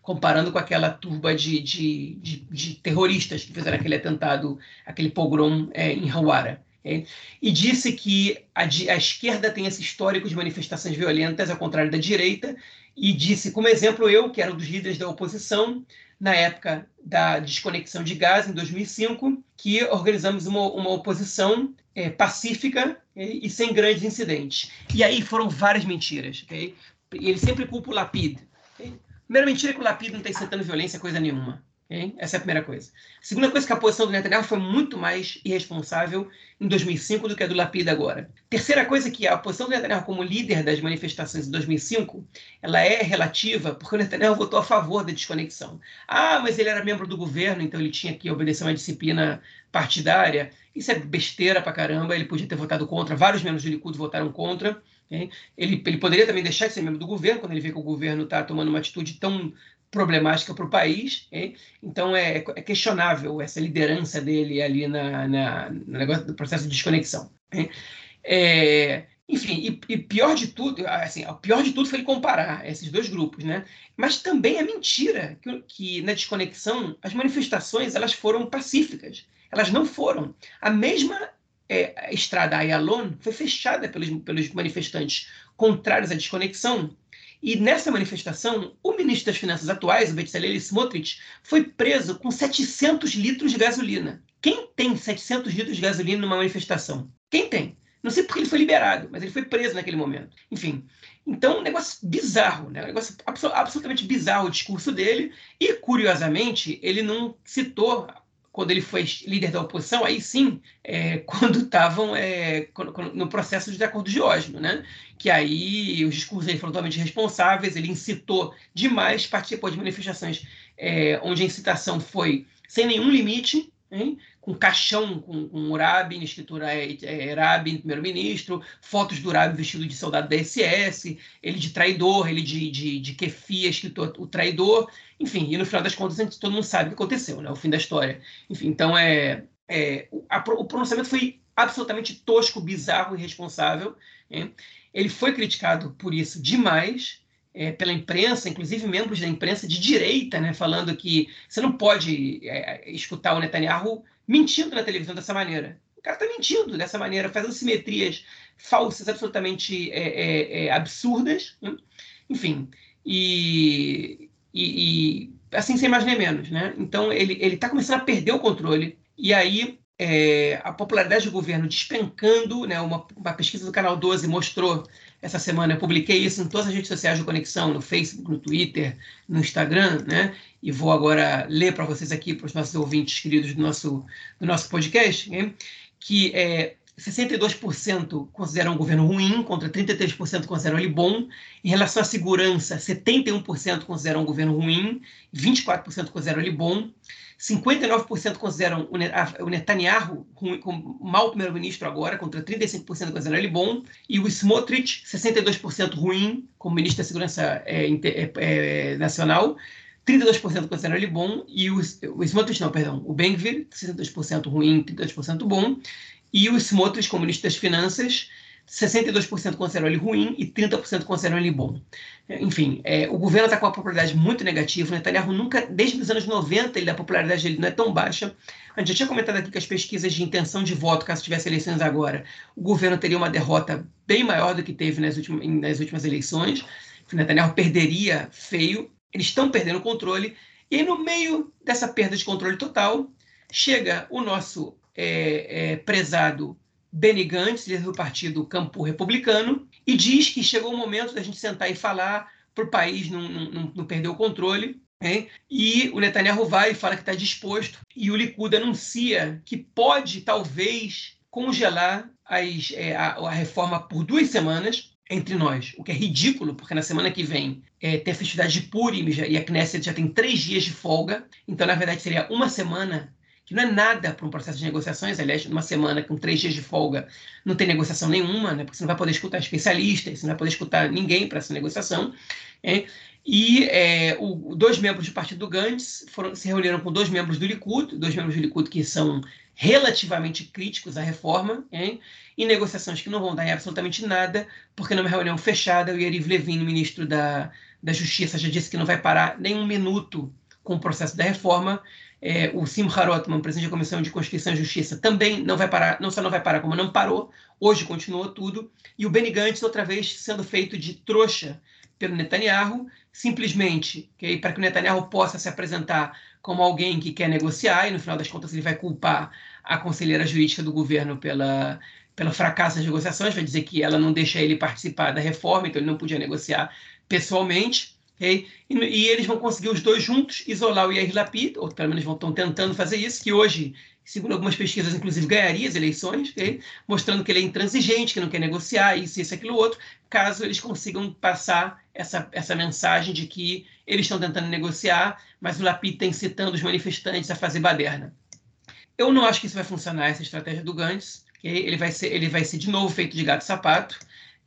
comparando com aquela turba de, de, de, de, terroristas que fizeram aquele atentado, aquele pogrom é, em Hawara. E disse que a, a, esquerda tem esse histórico de manifestações violentas, ao contrário da direita, e disse, como exemplo, eu, que era um dos líderes da oposição, na época da desconexão de gás, em 2005, que organizamos uma, uma oposição é, pacífica okay? e sem grandes incidentes. E aí foram várias mentiras. Okay? Ele sempre culpa o Lapid. Okay? Primeira mentira é que o Lapid não está incitando violência, coisa nenhuma. Okay? Essa é a primeira coisa. A segunda coisa é que a posição do Netanyahu foi muito mais irresponsável em 2005 do que a do Lapid agora. Terceira coisa é que a posição do Netanyahu como líder das manifestações em 2005, ela é relativa porque o Netanyahu votou a favor da desconexão. Ah, mas ele era membro do governo, então ele tinha que obedecer uma disciplina partidária. Isso é besteira pra caramba, ele podia ter votado contra, vários membros do Likud votaram contra. Ele, ele poderia também deixar de ser membro do governo quando ele vê que o governo está tomando uma atitude tão problemática para o país. Hein? Então é, é, questionável essa liderança dele ali na, na, no negócio do processo de desconexão. É, enfim, e, e, pior de tudo, assim, o pior de tudo foi ele comparar esses dois grupos, né? Mas também é mentira que, que na desconexão as manifestações elas foram pacíficas. Elas não foram. A mesma é, estrada Ayalon foi fechada pelos, pelos manifestantes contrários à desconexão e nessa manifestação, o ministro das Finanças atuais, o Bezalel Smotrich, foi preso com 700 litros de gasolina. Quem tem 700 litros de gasolina numa manifestação? Quem tem? Não sei porque ele foi liberado, mas ele foi preso naquele momento. Enfim, então um negócio bizarro, né? um negócio absolutamente bizarro o discurso dele. E, curiosamente, ele não citou quando ele foi líder da oposição, aí sim, é, quando estavam é, no processo de acordo de Oslo, né? que aí os discursos foram totalmente responsáveis, ele incitou demais, participou de manifestações é, onde a incitação foi sem nenhum limite, hein? com caixão com, com Urabi, na escritura é, é Urabi, primeiro-ministro, fotos do Urabi vestido de soldado da SS, ele de traidor, ele de, de, de Kefia, escritor o traidor, enfim, e no final das contas gente, todo mundo sabe o que aconteceu, né? o fim da história. Enfim, então é, é a, o pronunciamento foi absolutamente tosco, bizarro irresponsável. Né? Ele foi criticado por isso demais, é, pela imprensa, inclusive membros da imprensa de direita, né, falando que você não pode é, escutar o Netanyahu mentindo na televisão dessa maneira. O cara está mentindo dessa maneira, fazendo simetrias falsas, absolutamente é, é, é absurdas. Né? Enfim, e, e, e, assim sem mais nem menos. Né? Então ele está começando a perder o controle. E aí é, a popularidade do governo despencando, né? uma, uma pesquisa do Canal 12 mostrou essa semana eu publiquei isso em todas as redes sociais de conexão, no Facebook, no Twitter, no Instagram, né? E vou agora ler para vocês aqui, para os nossos ouvintes queridos do nosso, do nosso podcast, né? que é, 62% consideram o governo ruim, contra 33% consideram ele bom. Em relação à segurança, 71% consideram o governo ruim, 24% consideram ele bom. 59% consideram o Netanyahu mau primeiro-ministro agora, contra 35% consideram ele bom, e o Smotrich, 62% ruim como ministro da Segurança é, é, é, Nacional, 32% consideram ele bom, e o, o Smotrich, não, perdão, o Ben-Gvir, 62% ruim, 32% bom, e o Smotrich, como ministro das Finanças, 62% consideram ele ruim e 30% consideram ele bom. Enfim, é, o governo está com uma popularidade muito negativa. O Netanyahu nunca, desde os anos 90, ele, a popularidade dele não é tão baixa. A gente já tinha comentado aqui que as pesquisas de intenção de voto, caso tivesse eleições agora, o governo teria uma derrota bem maior do que teve nas últimas, nas últimas eleições. O Netanyahu perderia feio. Eles estão perdendo o controle. E aí, no meio dessa perda de controle total, chega o nosso é, é, prezado Benny Gantz, líder do partido Campo Republicano, e diz que chegou o momento da gente sentar e falar para o país não, não, não, perder o controle. Hein? E o Netanyahu vai e fala que está disposto, e o Likud anuncia que pode, talvez, congelar as, é, a, a, reforma por duas semanas entre nós, o que é ridículo, porque na semana que vem é, tem a festividade de Purim e a Knesset já tem três dias de folga, então, na verdade, seria uma semana que não é nada para um processo de negociações. Aliás, numa semana com três dias de folga, não tem negociação nenhuma, né? porque você não vai poder escutar especialistas, você não vai poder escutar ninguém para essa negociação. É? E é, o, dois membros do partido do Gantz foram, se reuniram com dois membros do Likud, dois membros do Likud que são relativamente críticos à reforma, hein? em negociações que não vão dar em absolutamente nada, porque numa reunião fechada, o Yariv Levin, ministro da, da Justiça, já disse que não vai parar nem um minuto com o processo da reforma, é, o Simcha Rotman, presidente da Comissão de Constituição e Justiça, também não vai parar, não só não vai parar, como não parou, hoje continua tudo, e o Benny Gantz, outra vez, sendo feito de trouxa pelo Netanyahu, simplesmente okay, para que o Netanyahu possa se apresentar como alguém que quer negociar, e no final das contas ele vai culpar a conselheira jurídica do governo pela, pelo fracasso das negociações, vai dizer que ela não deixa ele participar da reforma, então ele não podia negociar pessoalmente, Okay? E, e, eles vão conseguir os dois juntos isolar o Yair Lapid, ou pelo menos estão tentando fazer isso, que hoje, segundo algumas pesquisas, inclusive ganharia as eleições, okay? mostrando que ele é intransigente, que não quer negociar, isso, isso, aquilo, outro, caso eles consigam passar essa, essa mensagem de que eles estão tentando negociar, mas o Lapid está incitando os manifestantes a fazer baderna. Eu não acho que isso vai funcionar, essa estratégia do Gantz. Okay? Ele, vai ser, ele vai ser de novo feito de gato-sapato.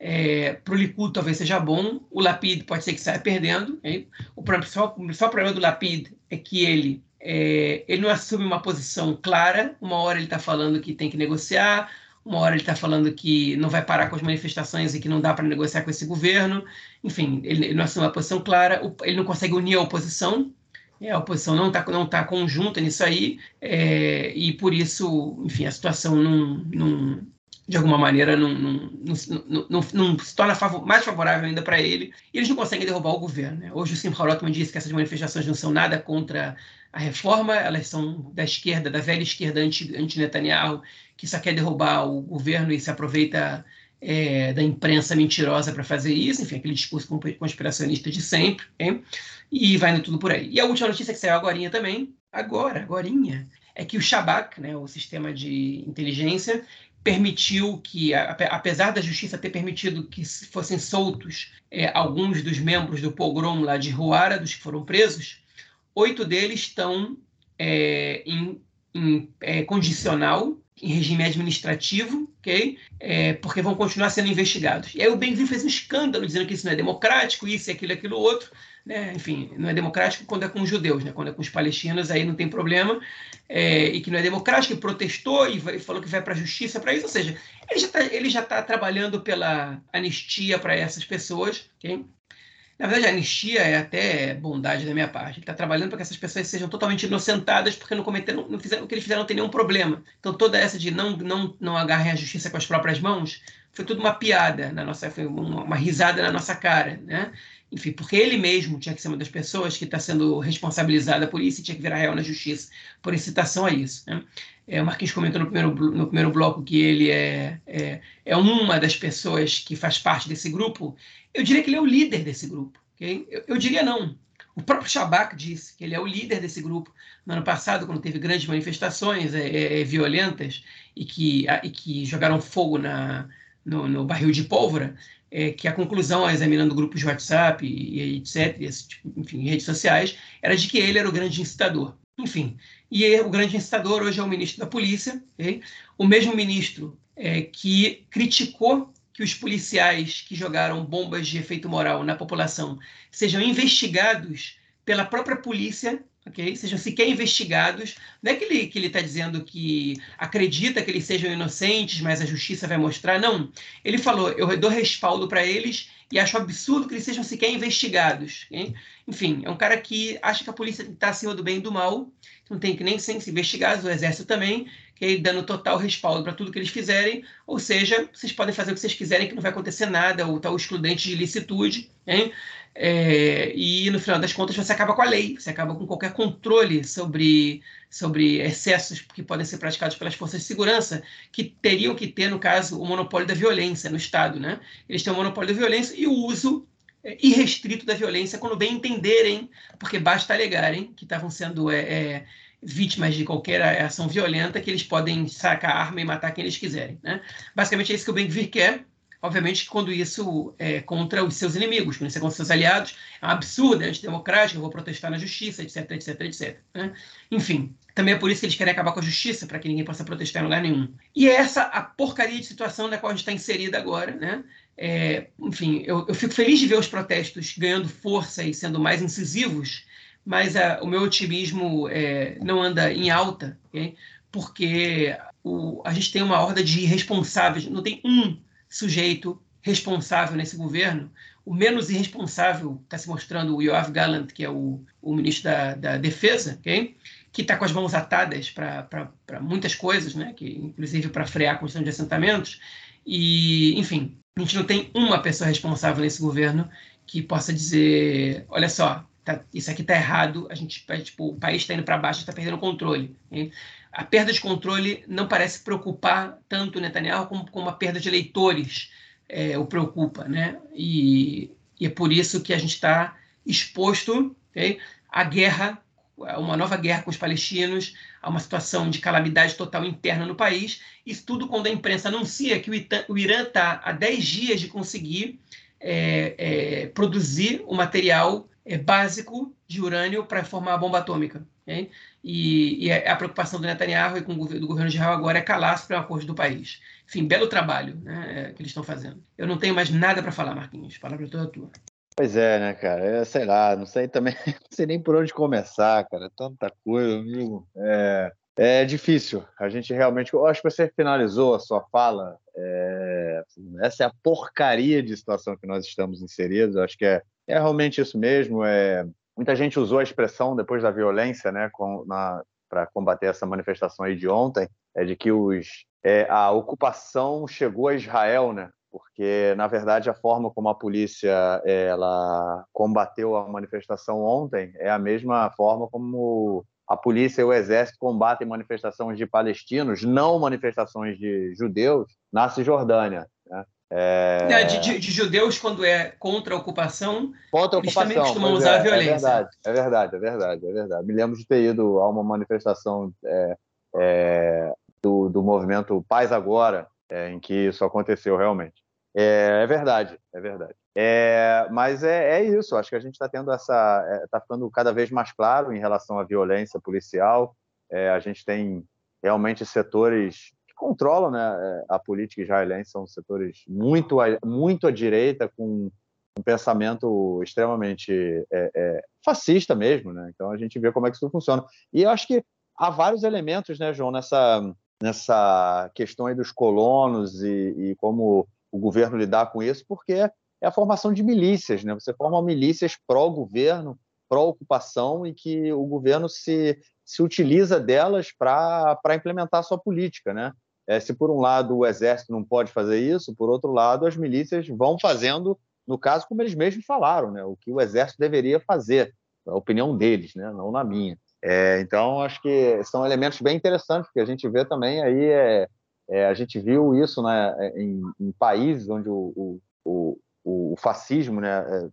É, para o Likud talvez seja bom, o Lapid pode ser que saia perdendo. Okay? O, principal, o problema do Lapid é que ele, é, ele não assume uma posição clara. Uma hora ele está falando que tem que negociar, uma hora ele está falando que não vai parar com as manifestações e que não dá para negociar com esse governo. Enfim, ele, ele não assume uma posição clara, ele não consegue unir a oposição. É, a oposição não está não tá conjunta nisso aí, é, e por isso, enfim, a situação não de alguma maneira, não, não, não, não se torna favor, mais favorável ainda para ele, e eles não conseguem derrubar o governo. Né? Hoje o Simcha Rotman disse que essas manifestações não são nada contra a reforma, elas são da esquerda, da velha esquerda anti-Netanyahu, anti que só quer derrubar o governo e se aproveita é, da imprensa mentirosa para fazer isso, enfim, aquele discurso conspiracionista de sempre, hein? e vai indo tudo por aí. E a última notícia que saiu agora também, agora, agorinha, é que o Shabak, né, o sistema de inteligência, permitiu que, apesar da justiça ter permitido que fossem soltos é, alguns dos membros do pogrom lá de Ruara, dos que foram presos, oito deles estão é, em, em é, condicional, em regime administrativo, ok? É, porque vão continuar sendo investigados. E aí o Benvir fez um escândalo dizendo que isso não é democrático, isso, aquilo, aquilo, outro né? enfim, não é democrático quando é com os judeus, né? quando é com os palestinos, aí não tem problema, é, e que não é democrático, e protestou e, vai, falou que vai para a justiça para isso, ou seja, ele já está tá trabalhando pela anistia para essas pessoas, okay? Na verdade, a anistia é até bondade da minha parte. Ele está trabalhando para que essas pessoas sejam totalmente inocentadas porque não cometeram, não fizeram o que eles fizeram, não tem nenhum problema. Então, toda essa de não, não, não agarrem a justiça com as próprias mãos foi tudo uma piada na nossa, foi uma, uma risada na nossa cara, né? Enfim, porque ele mesmo tinha que ser uma das pessoas que está sendo responsabilizada por isso e tinha que virar réu na justiça por incitação a isso. Né? É, o Marquinhos comentou no primeiro, no primeiro bloco que ele é, é, é, uma das pessoas que faz parte desse grupo. Eu diria que ele é o líder desse grupo. Okay? Eu, eu diria não. O próprio Shabak disse que ele é o líder desse grupo. No ano passado, quando teve grandes manifestações é, é, é violentas e que, e que jogaram fogo na, no, no barril de pólvora, é, que a conclusão, examinando grupos de WhatsApp e, etc., esse, tipo, enfim, redes sociais, era de que ele era o grande incitador. Enfim, e o grande incitador hoje é o ministro da Polícia, okay? o mesmo ministro é, que criticou que os policiais que jogaram bombas de efeito moral na população sejam investigados pela própria polícia ok? Sejam sequer investigados. Não é que ele que ele está dizendo que acredita que eles sejam inocentes, mas a justiça vai mostrar. Não. Ele falou: eu dou respaldo para eles e acho absurdo que eles sejam sequer investigados. Okay? Enfim, é um cara que acha que a polícia está acima do bem e do mal, não tem que nem ser investigados, o exército também, okay? dando total respaldo para tudo que eles fizerem. Ou seja, vocês podem fazer o que vocês quiserem, que não vai acontecer nada, ou tal excludente de licitude. É, e no final das contas você acaba com a lei, você acaba com qualquer controle sobre, sobre excessos que podem ser praticados pelas forças de segurança, que teriam que ter, no caso, o monopólio da violência no Estado. Né? Eles têm o monopólio da violência e o uso é, irrestrito da violência quando bem entenderem, porque basta alegarem que estavam sendo é, é, vítimas de qualquer ação violenta, que eles podem sacar arma e matar quem eles quiserem. Né? Basicamente é isso que o Ben-Gvir quer, Obviamente, quando isso é contra os seus inimigos, quando isso é contra os seus aliados, é um absurdo, é antidemocrático, eu vou protestar na justiça, etc, etc, etc. Né? Enfim, também é por isso que eles querem acabar com a justiça, para que ninguém possa protestar em lugar nenhum. E é essa a porcaria de situação na qual a gente está inserida agora. Né? É, enfim, eu, eu, fico feliz de ver os protestos ganhando força e sendo mais incisivos, mas a, o meu otimismo é, não anda em alta, okay? porque o, a gente tem uma horda de irresponsáveis, não tem um sujeito responsável nesse governo. O menos irresponsável está se mostrando o Yoav Gallant, que é o, o ministro da, da Defesa, okay? que está com as mãos atadas para muitas coisas, né? que, inclusive para frear a construção de assentamentos. E, enfim, a gente não tem uma pessoa responsável nesse governo que possa dizer: olha só, tá, isso aqui está errado, a gente, tipo, o país está indo para baixo, está perdendo o controle. Okay? A perda de controle não parece preocupar tanto o Netanyahu como, como a perda de eleitores é, o preocupa, né? E, e, é por isso que a gente está exposto okay, à guerra, a uma nova guerra com os palestinos, a uma situação de calamidade total interna no país. Isso tudo quando a imprensa anuncia que o Irã está há 10 dias de conseguir é, é, produzir o material é, básico de urânio para formar a bomba atômica. Okay? E, e, a preocupação do Netanyahu e com o do governo de Israel agora é calar as acordo do país. Enfim, belo trabalho né, é, que eles estão fazendo. Eu não tenho mais nada para falar, Marquinhos. Palavra é toda tua. Pois é, né, cara? Eu, sei lá, não sei também, não sei nem por onde começar, cara. Tanta coisa, amigo. É, é difícil. A gente realmente. Eu acho que você finalizou a sua fala. É, essa é a porcaria de situação que nós estamos inseridos. Eu acho que é, é realmente isso mesmo. É, muita gente usou a expressão depois da violência, né, para combater essa manifestação aí de ontem, é de que os, é, a ocupação chegou a Israel, né? Porque na verdade a forma como a polícia ela combateu a manifestação ontem é a mesma forma como a polícia e o exército combatem manifestações de palestinos, não manifestações de judeus, na Cisjordânia. Né? É... De, de, de, judeus, quando é contra a ocupação, contra a eles ocupação, também costumam usar é, a violência. É verdade, é verdade, é verdade, é verdade. Me lembro de ter ido a uma manifestação é, é do, do movimento Paz Agora, é, em que isso aconteceu realmente. É, é verdade, é verdade. É, mas é, é, isso, acho que a gente está tendo essa. está ficando cada vez mais claro em relação à violência policial. a gente tem realmente setores que controlam né, a política israelense, são setores muito, muito à direita, com um pensamento extremamente é, é, fascista mesmo, né? Então a gente vê como é que isso funciona. E eu acho que há vários elementos, né, João, nessa, nessa questão aí dos colonos e, e como o governo lidar com isso, porque é a formação de milícias, né? Você forma milícias pró-governo, pró-ocupação e que o governo se, se utiliza delas para implementar a sua política, né? É, se por um lado o exército não pode fazer isso, por outro lado as milícias vão fazendo, no caso como eles mesmos falaram, né? O que o exército deveria fazer, a opinião deles, né? Não na minha. É, então acho que são elementos bem interessantes que a gente vê também aí é, é, a gente viu isso né, em, em países onde o, o, o, o fascismo né, é,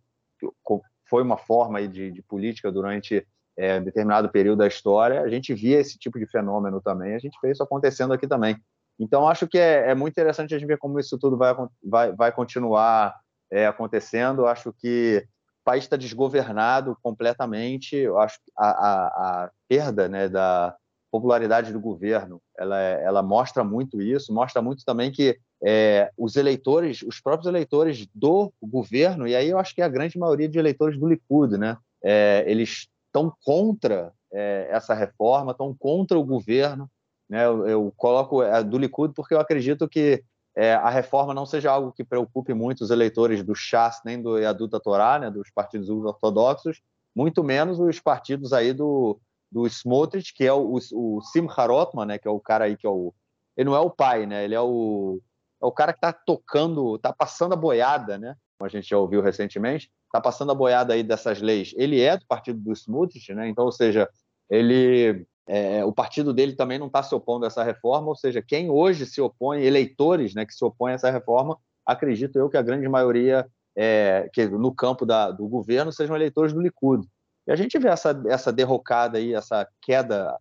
foi uma forma de, de política durante é, determinado período da história. A gente via esse tipo de fenômeno também, a gente vê isso acontecendo aqui também. Então, acho que é, é muito interessante a gente ver como isso tudo vai, vai, vai continuar é, acontecendo. Acho que o país está desgovernado completamente. Eu acho que a, a, a perda né, da, popularidade do governo, ela, é, ela mostra muito isso, mostra muito também que é, os eleitores, os próprios eleitores do governo, e aí eu acho que é a grande maioria de eleitores do Likud, né, é, eles estão contra é, essa reforma, estão contra o governo. Né, eu, eu coloco a do Likud porque eu acredito que é, a reforma não seja algo que preocupe muito os eleitores do Chas nem do Yaduta Torá, né, dos partidos ortodoxos, muito menos os partidos aí do, do Smotrich, que é o, o, o Simcha Rotman, né, que é o cara aí que é o... Ele não é o pai, né? Ele é o, é o cara que está tocando, está passando a boiada, né? Como a gente já ouviu recentemente, está passando a boiada aí dessas leis. Ele é do partido do Smotrich, né? Então, ou seja, ele... É, o partido dele também não está se opondo a essa reforma, ou seja, quem hoje se opõe, eleitores né, que se opõem a essa reforma, acredito eu que a grande maioria é, que no campo da, do governo sejam eleitores do Likud. E a gente vê essa, essa derrocada aí, essa queda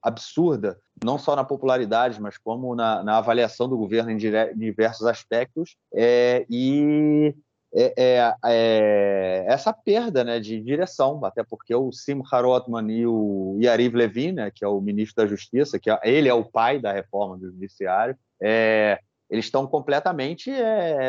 absurda, não só na popularidade, mas como na, na avaliação do governo em, dire, diversos aspectos, é, e é, é, é, essa perda né, de direção, até porque o Simcha Rotman e o Yariv Levin, né, que é o ministro da Justiça, que é, ele é o pai da reforma do judiciário, é, eles estão completamente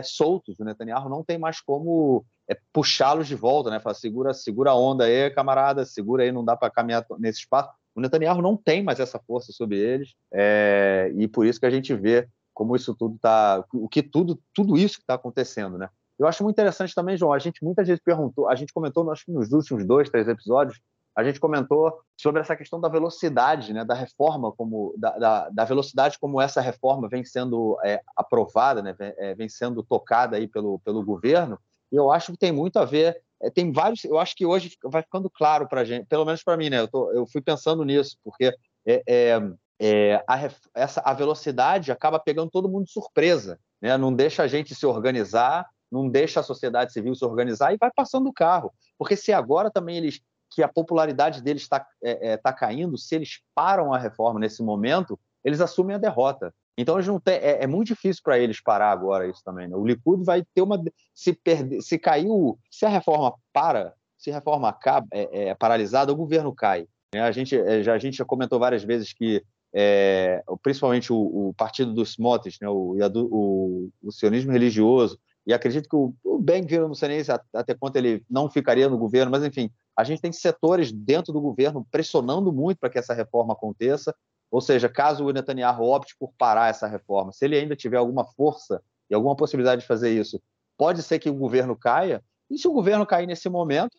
soltos. O Netanyahu não tem mais como é, puxá-los de volta, né? Fala, segura, segura a onda aí, camarada, segura aí, não dá para caminhar nesse espaço. O Netanyahu não tem mais essa força sobre eles, é, e por isso que a gente vê como isso tudo está, o que tudo, tudo isso que está acontecendo, né? Eu acho muito interessante também, João. A gente muitas vezes perguntou, a gente comentou, acho que nos últimos dois, três episódios, a gente comentou sobre essa questão da velocidade, né, da reforma, como da, da, da velocidade como essa reforma vem sendo é, aprovada, né, vem, é, vem, sendo tocada aí pelo, pelo governo. E eu acho que tem muito a ver. É, tem vários. Eu acho que hoje vai ficando claro para gente, pelo menos para mim, né? Eu, tô, eu fui pensando nisso porque é, é, é, a, essa, a velocidade acaba pegando todo mundo de surpresa, né? Não deixa a gente se organizar não deixa a sociedade civil se organizar e vai passando o carro. Porque se agora também eles que a popularidade deles está é, é, tá caindo, se eles param a reforma nesse momento, eles assumem a derrota. Então eles não têm, é, é muito difícil para eles parar agora isso também. Né? O Likud vai ter uma se perder, se caiu, se a reforma para, se a reforma acaba, é, é paralisada, o governo cai. Né? A gente é, já a gente já comentou várias vezes que é, principalmente o, o, partido dos Smotrich, né, o, o, o, sionismo religioso, e acredito que o, o Ben-Gvir, não sei nem até quanto ele não ficaria no governo, mas enfim, a gente tem setores dentro do governo pressionando muito para que essa reforma aconteça, ou seja, caso o Netanyahu opte por parar essa reforma, se ele ainda tiver alguma força e alguma possibilidade de fazer isso, pode ser que o governo caia, e se o governo cair nesse momento,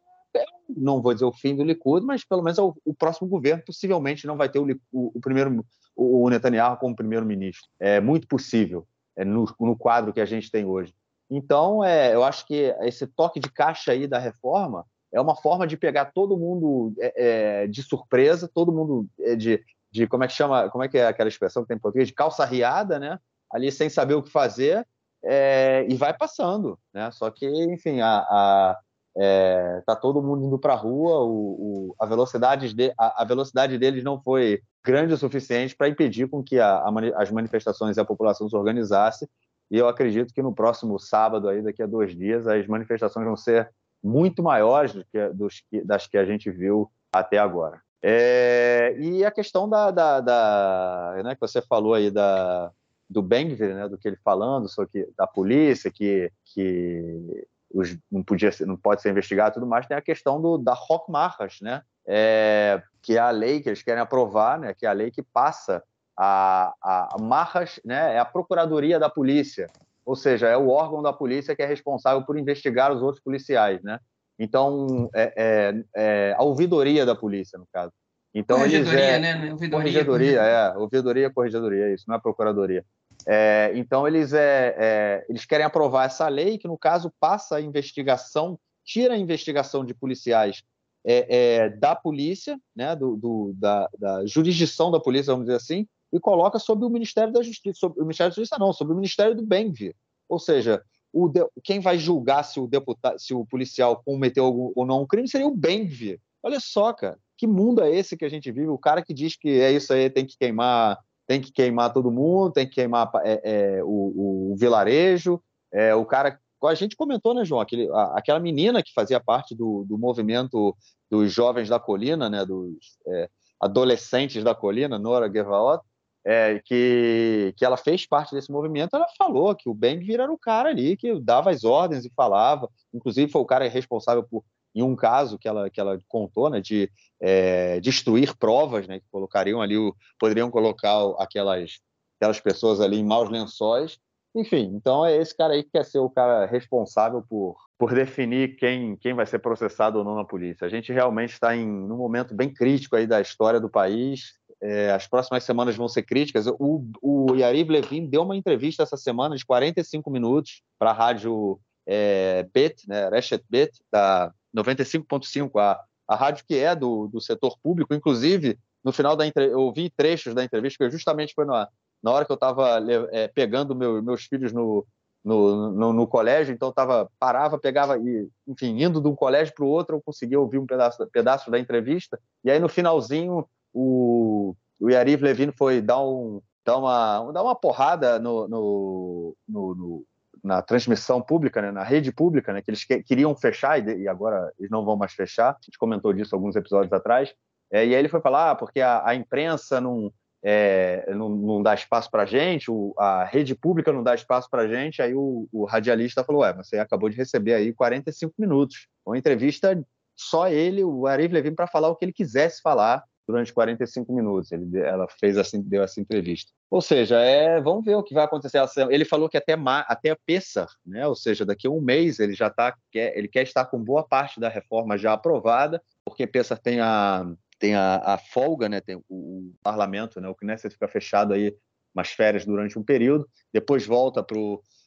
não vou dizer o fim do Likud, mas pelo menos o, o próximo governo possivelmente não vai ter o, o, o primeiro o, Netanyahu como primeiro-ministro. É muito possível é, no, no, quadro que a gente tem hoje. Então, é, eu acho que esse toque de caixa aí da reforma é uma forma de pegar todo mundo é, é de surpresa, todo mundo é, de, de como é que chama, como é que é aquela expressão que tem em português, de calça riada, né? Ali sem saber o que fazer é, e vai passando, né? Só que, enfim, a, a é, tá todo mundo indo para a rua, o, a, velocidade de, a, a, velocidade deles não foi grande o suficiente para impedir com que a, as manifestações e a população se organizasse. E eu acredito que no próximo sábado, aí, daqui a dois dias, as manifestações vão ser muito maiores do que, dos, das que a gente viu até agora. É, e a questão da, da, da né, que você falou aí da, do Bengvir, né, do que ele falando sobre da polícia que, que os, não podia ser, não pode ser investigado e tudo mais, tem a questão do, da Rock Marras, né, é, que é a lei que eles querem aprovar, né, que é a lei que passa a, a, Marras, né, é a Procuradoria da Polícia, ou seja, é o órgão da polícia que é responsável por investigar os outros policiais, né? Então, é, é, é a ouvidoria da polícia, no caso. Então, corregedoria, eles, é, né? Ouvidoria, corregedoria, é. Ouvidoria, corregedoria, é isso, não é procuradoria. É, então, eles, é, é, eles querem aprovar essa lei, que, no caso, passa a investigação, tira a investigação de policiais é, da polícia, né, do, do da, da, jurisdição da polícia, vamos dizer assim, e coloca sobre o Ministério da Justiça, sobre o Ministério da Justiça não, sobre o Ministério do Bem-Vir. Ou seja, de, quem vai julgar se o deputado, se o policial cometeu algum, ou não um crime seria o Bem-Vir. Olha só, cara, que mundo é esse que a gente vive? O cara que diz que é isso aí, tem que queimar, tem que queimar todo mundo, tem que queimar é, é, o, o, vilarejo, é, o cara a gente comentou, né, João? Aquele, a, aquela menina que fazia parte do, do movimento dos jovens da colina, né, dos é, adolescentes da colina, Nora Gevaot, é, que, que ela fez parte desse movimento, ela falou que o Beng era o cara ali que dava as ordens e falava, inclusive foi o cara responsável por, em um caso que ela, que ela contou, né, de é, destruir provas, né, que colocariam ali, o, poderiam colocar aquelas, aquelas pessoas ali em maus lençóis, enfim, então é esse cara aí que quer ser o cara responsável por, por definir quem, quem vai ser processado ou não na polícia. A gente realmente está em um momento bem crítico aí da história do país, é, as próximas semanas vão ser críticas. O, o Yariv Levin deu uma entrevista essa semana de 45 minutos para a rádio é, Bet, né, Reshet Bet, da 95.5, a, a rádio que é do, do setor público. Inclusive, no final da entrevista, eu ouvi trechos da entrevista, que justamente foi na, na hora que eu estava é, pegando meu, meus filhos no, no, no, no, colégio, então tava parava, pegava e, enfim, indo de um colégio para o outro, eu conseguia ouvir um pedaço, pedaço da entrevista. E aí no finalzinho o, o Yariv Levine foi dar, um, dar, uma, dar uma porrada no, no, no, no na transmissão pública, né, na rede pública, né, que eles que, queriam fechar e, e, agora eles não vão mais fechar. A gente comentou disso alguns episódios atrás. É, e aí ele foi falar ah, porque a, a imprensa não, é, não, não, dá espaço para gente, o, a rede pública não dá espaço para gente. Aí o, o, radialista falou: Ué, você acabou de receber aí 45 minutos. Uma entrevista só ele, o Arif Levine, para falar o que ele quisesse falar durante 45 minutos. Ele, ela fez assim, deu essa entrevista. Ou seja, é, vamos ver o que vai acontecer. Ele falou que até até Pessar, né? Ou seja, daqui a um mês ele já tá quer, ele quer estar com boa parte da reforma já aprovada, porque Pessar tem a tem a, a folga, né? Tem o, o, parlamento, né? O Knesset fica fechado aí umas férias durante um período, depois volta para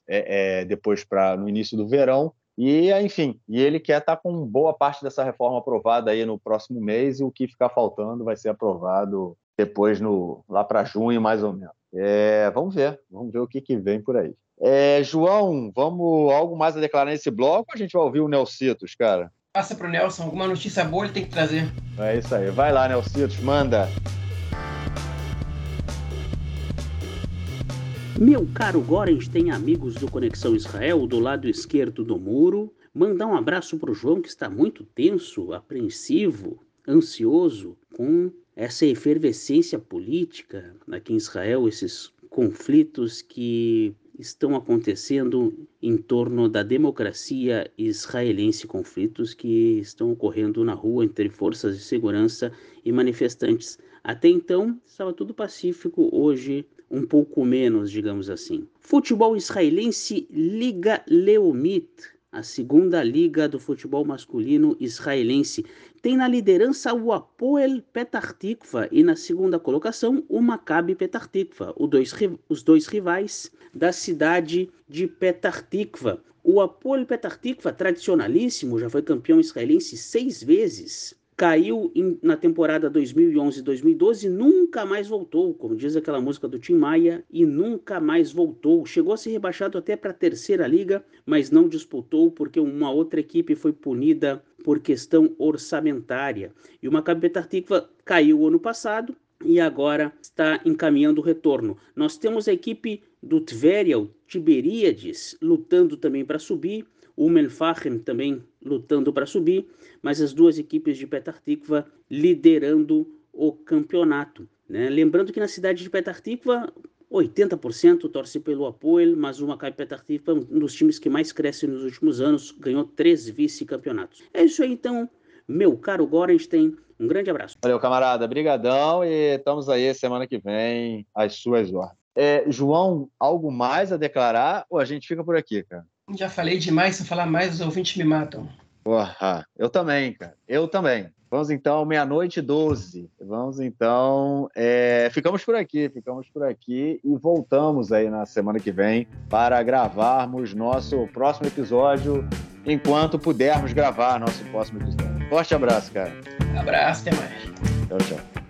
é, é, depois para no início do verão e, enfim, e ele quer estar tá com boa parte dessa reforma aprovada aí no próximo mês e o que ficar faltando vai ser aprovado depois no lá para junho mais ou menos. É, vamos ver, vamos ver o que, que vem por aí. É, João, vamos algo mais a declarar nesse bloco ou a gente vai ouvir o Nelcitos, cara? Passa pro Nelson, alguma notícia boa ele tem que trazer. É isso aí. Vai lá, Nelcitos, manda. Meu caro Gorens tem amigos do Conexão Israel do lado esquerdo do muro. Mandar um abraço para o João, que está muito tenso, apreensivo, ansioso com essa efervescência política aqui em Israel, esses conflitos que estão acontecendo em torno da democracia israelense, conflitos que estão ocorrendo na rua entre forças de segurança e manifestantes. Até então estava tudo pacífico, hoje um pouco menos, digamos assim. Futebol israelense Liga Leumit, a segunda liga do futebol masculino israelense, tem na liderança o Apoel Petah Tikva e na segunda colocação o Maccabi Petah Tikva, os dois rivais da cidade de Petah Tikva. O Apoel Petah Tikva, tradicionalíssimo, já foi campeão israelense seis vezes caiu em, na temporada 2011-2012 nunca mais voltou, como diz aquela música do Tim Maia, e nunca mais voltou. Chegou a ser rebaixado até para a terceira liga, mas não disputou porque uma outra equipe foi punida por questão orçamentária. E o Maccabi Petah Tikva caiu ano passado e agora está encaminhando o retorno. Nós temos a equipe do Tveria, o Tiberíades, lutando também para subir o Menfachem também lutando para subir, mas as duas equipes de Petah Tikva liderando o campeonato. Né? Lembrando que na cidade de Petah Tikva, 80% torce pelo apoio, mas o Maccabi Petah Tikva, um dos times que mais cresce nos últimos anos, ganhou três vice-campeonatos. É isso aí, então, meu caro Gorenstein, um grande abraço. Valeu, camarada, brigadão e estamos aí semana que vem às suas ordens. É, João, algo mais a declarar ou a gente fica por aqui, cara? Já falei demais, se eu falar mais, os ouvintes me matam. Porra, eu também, cara. Eu também. Vamos então, meia-noite 12. Vamos então. É... Ficamos por aqui, ficamos por aqui e voltamos aí na semana que vem para gravarmos nosso próximo episódio, enquanto pudermos gravar nosso próximo episódio. Forte abraço, cara. Abraço, até mais. Tchau, tchau.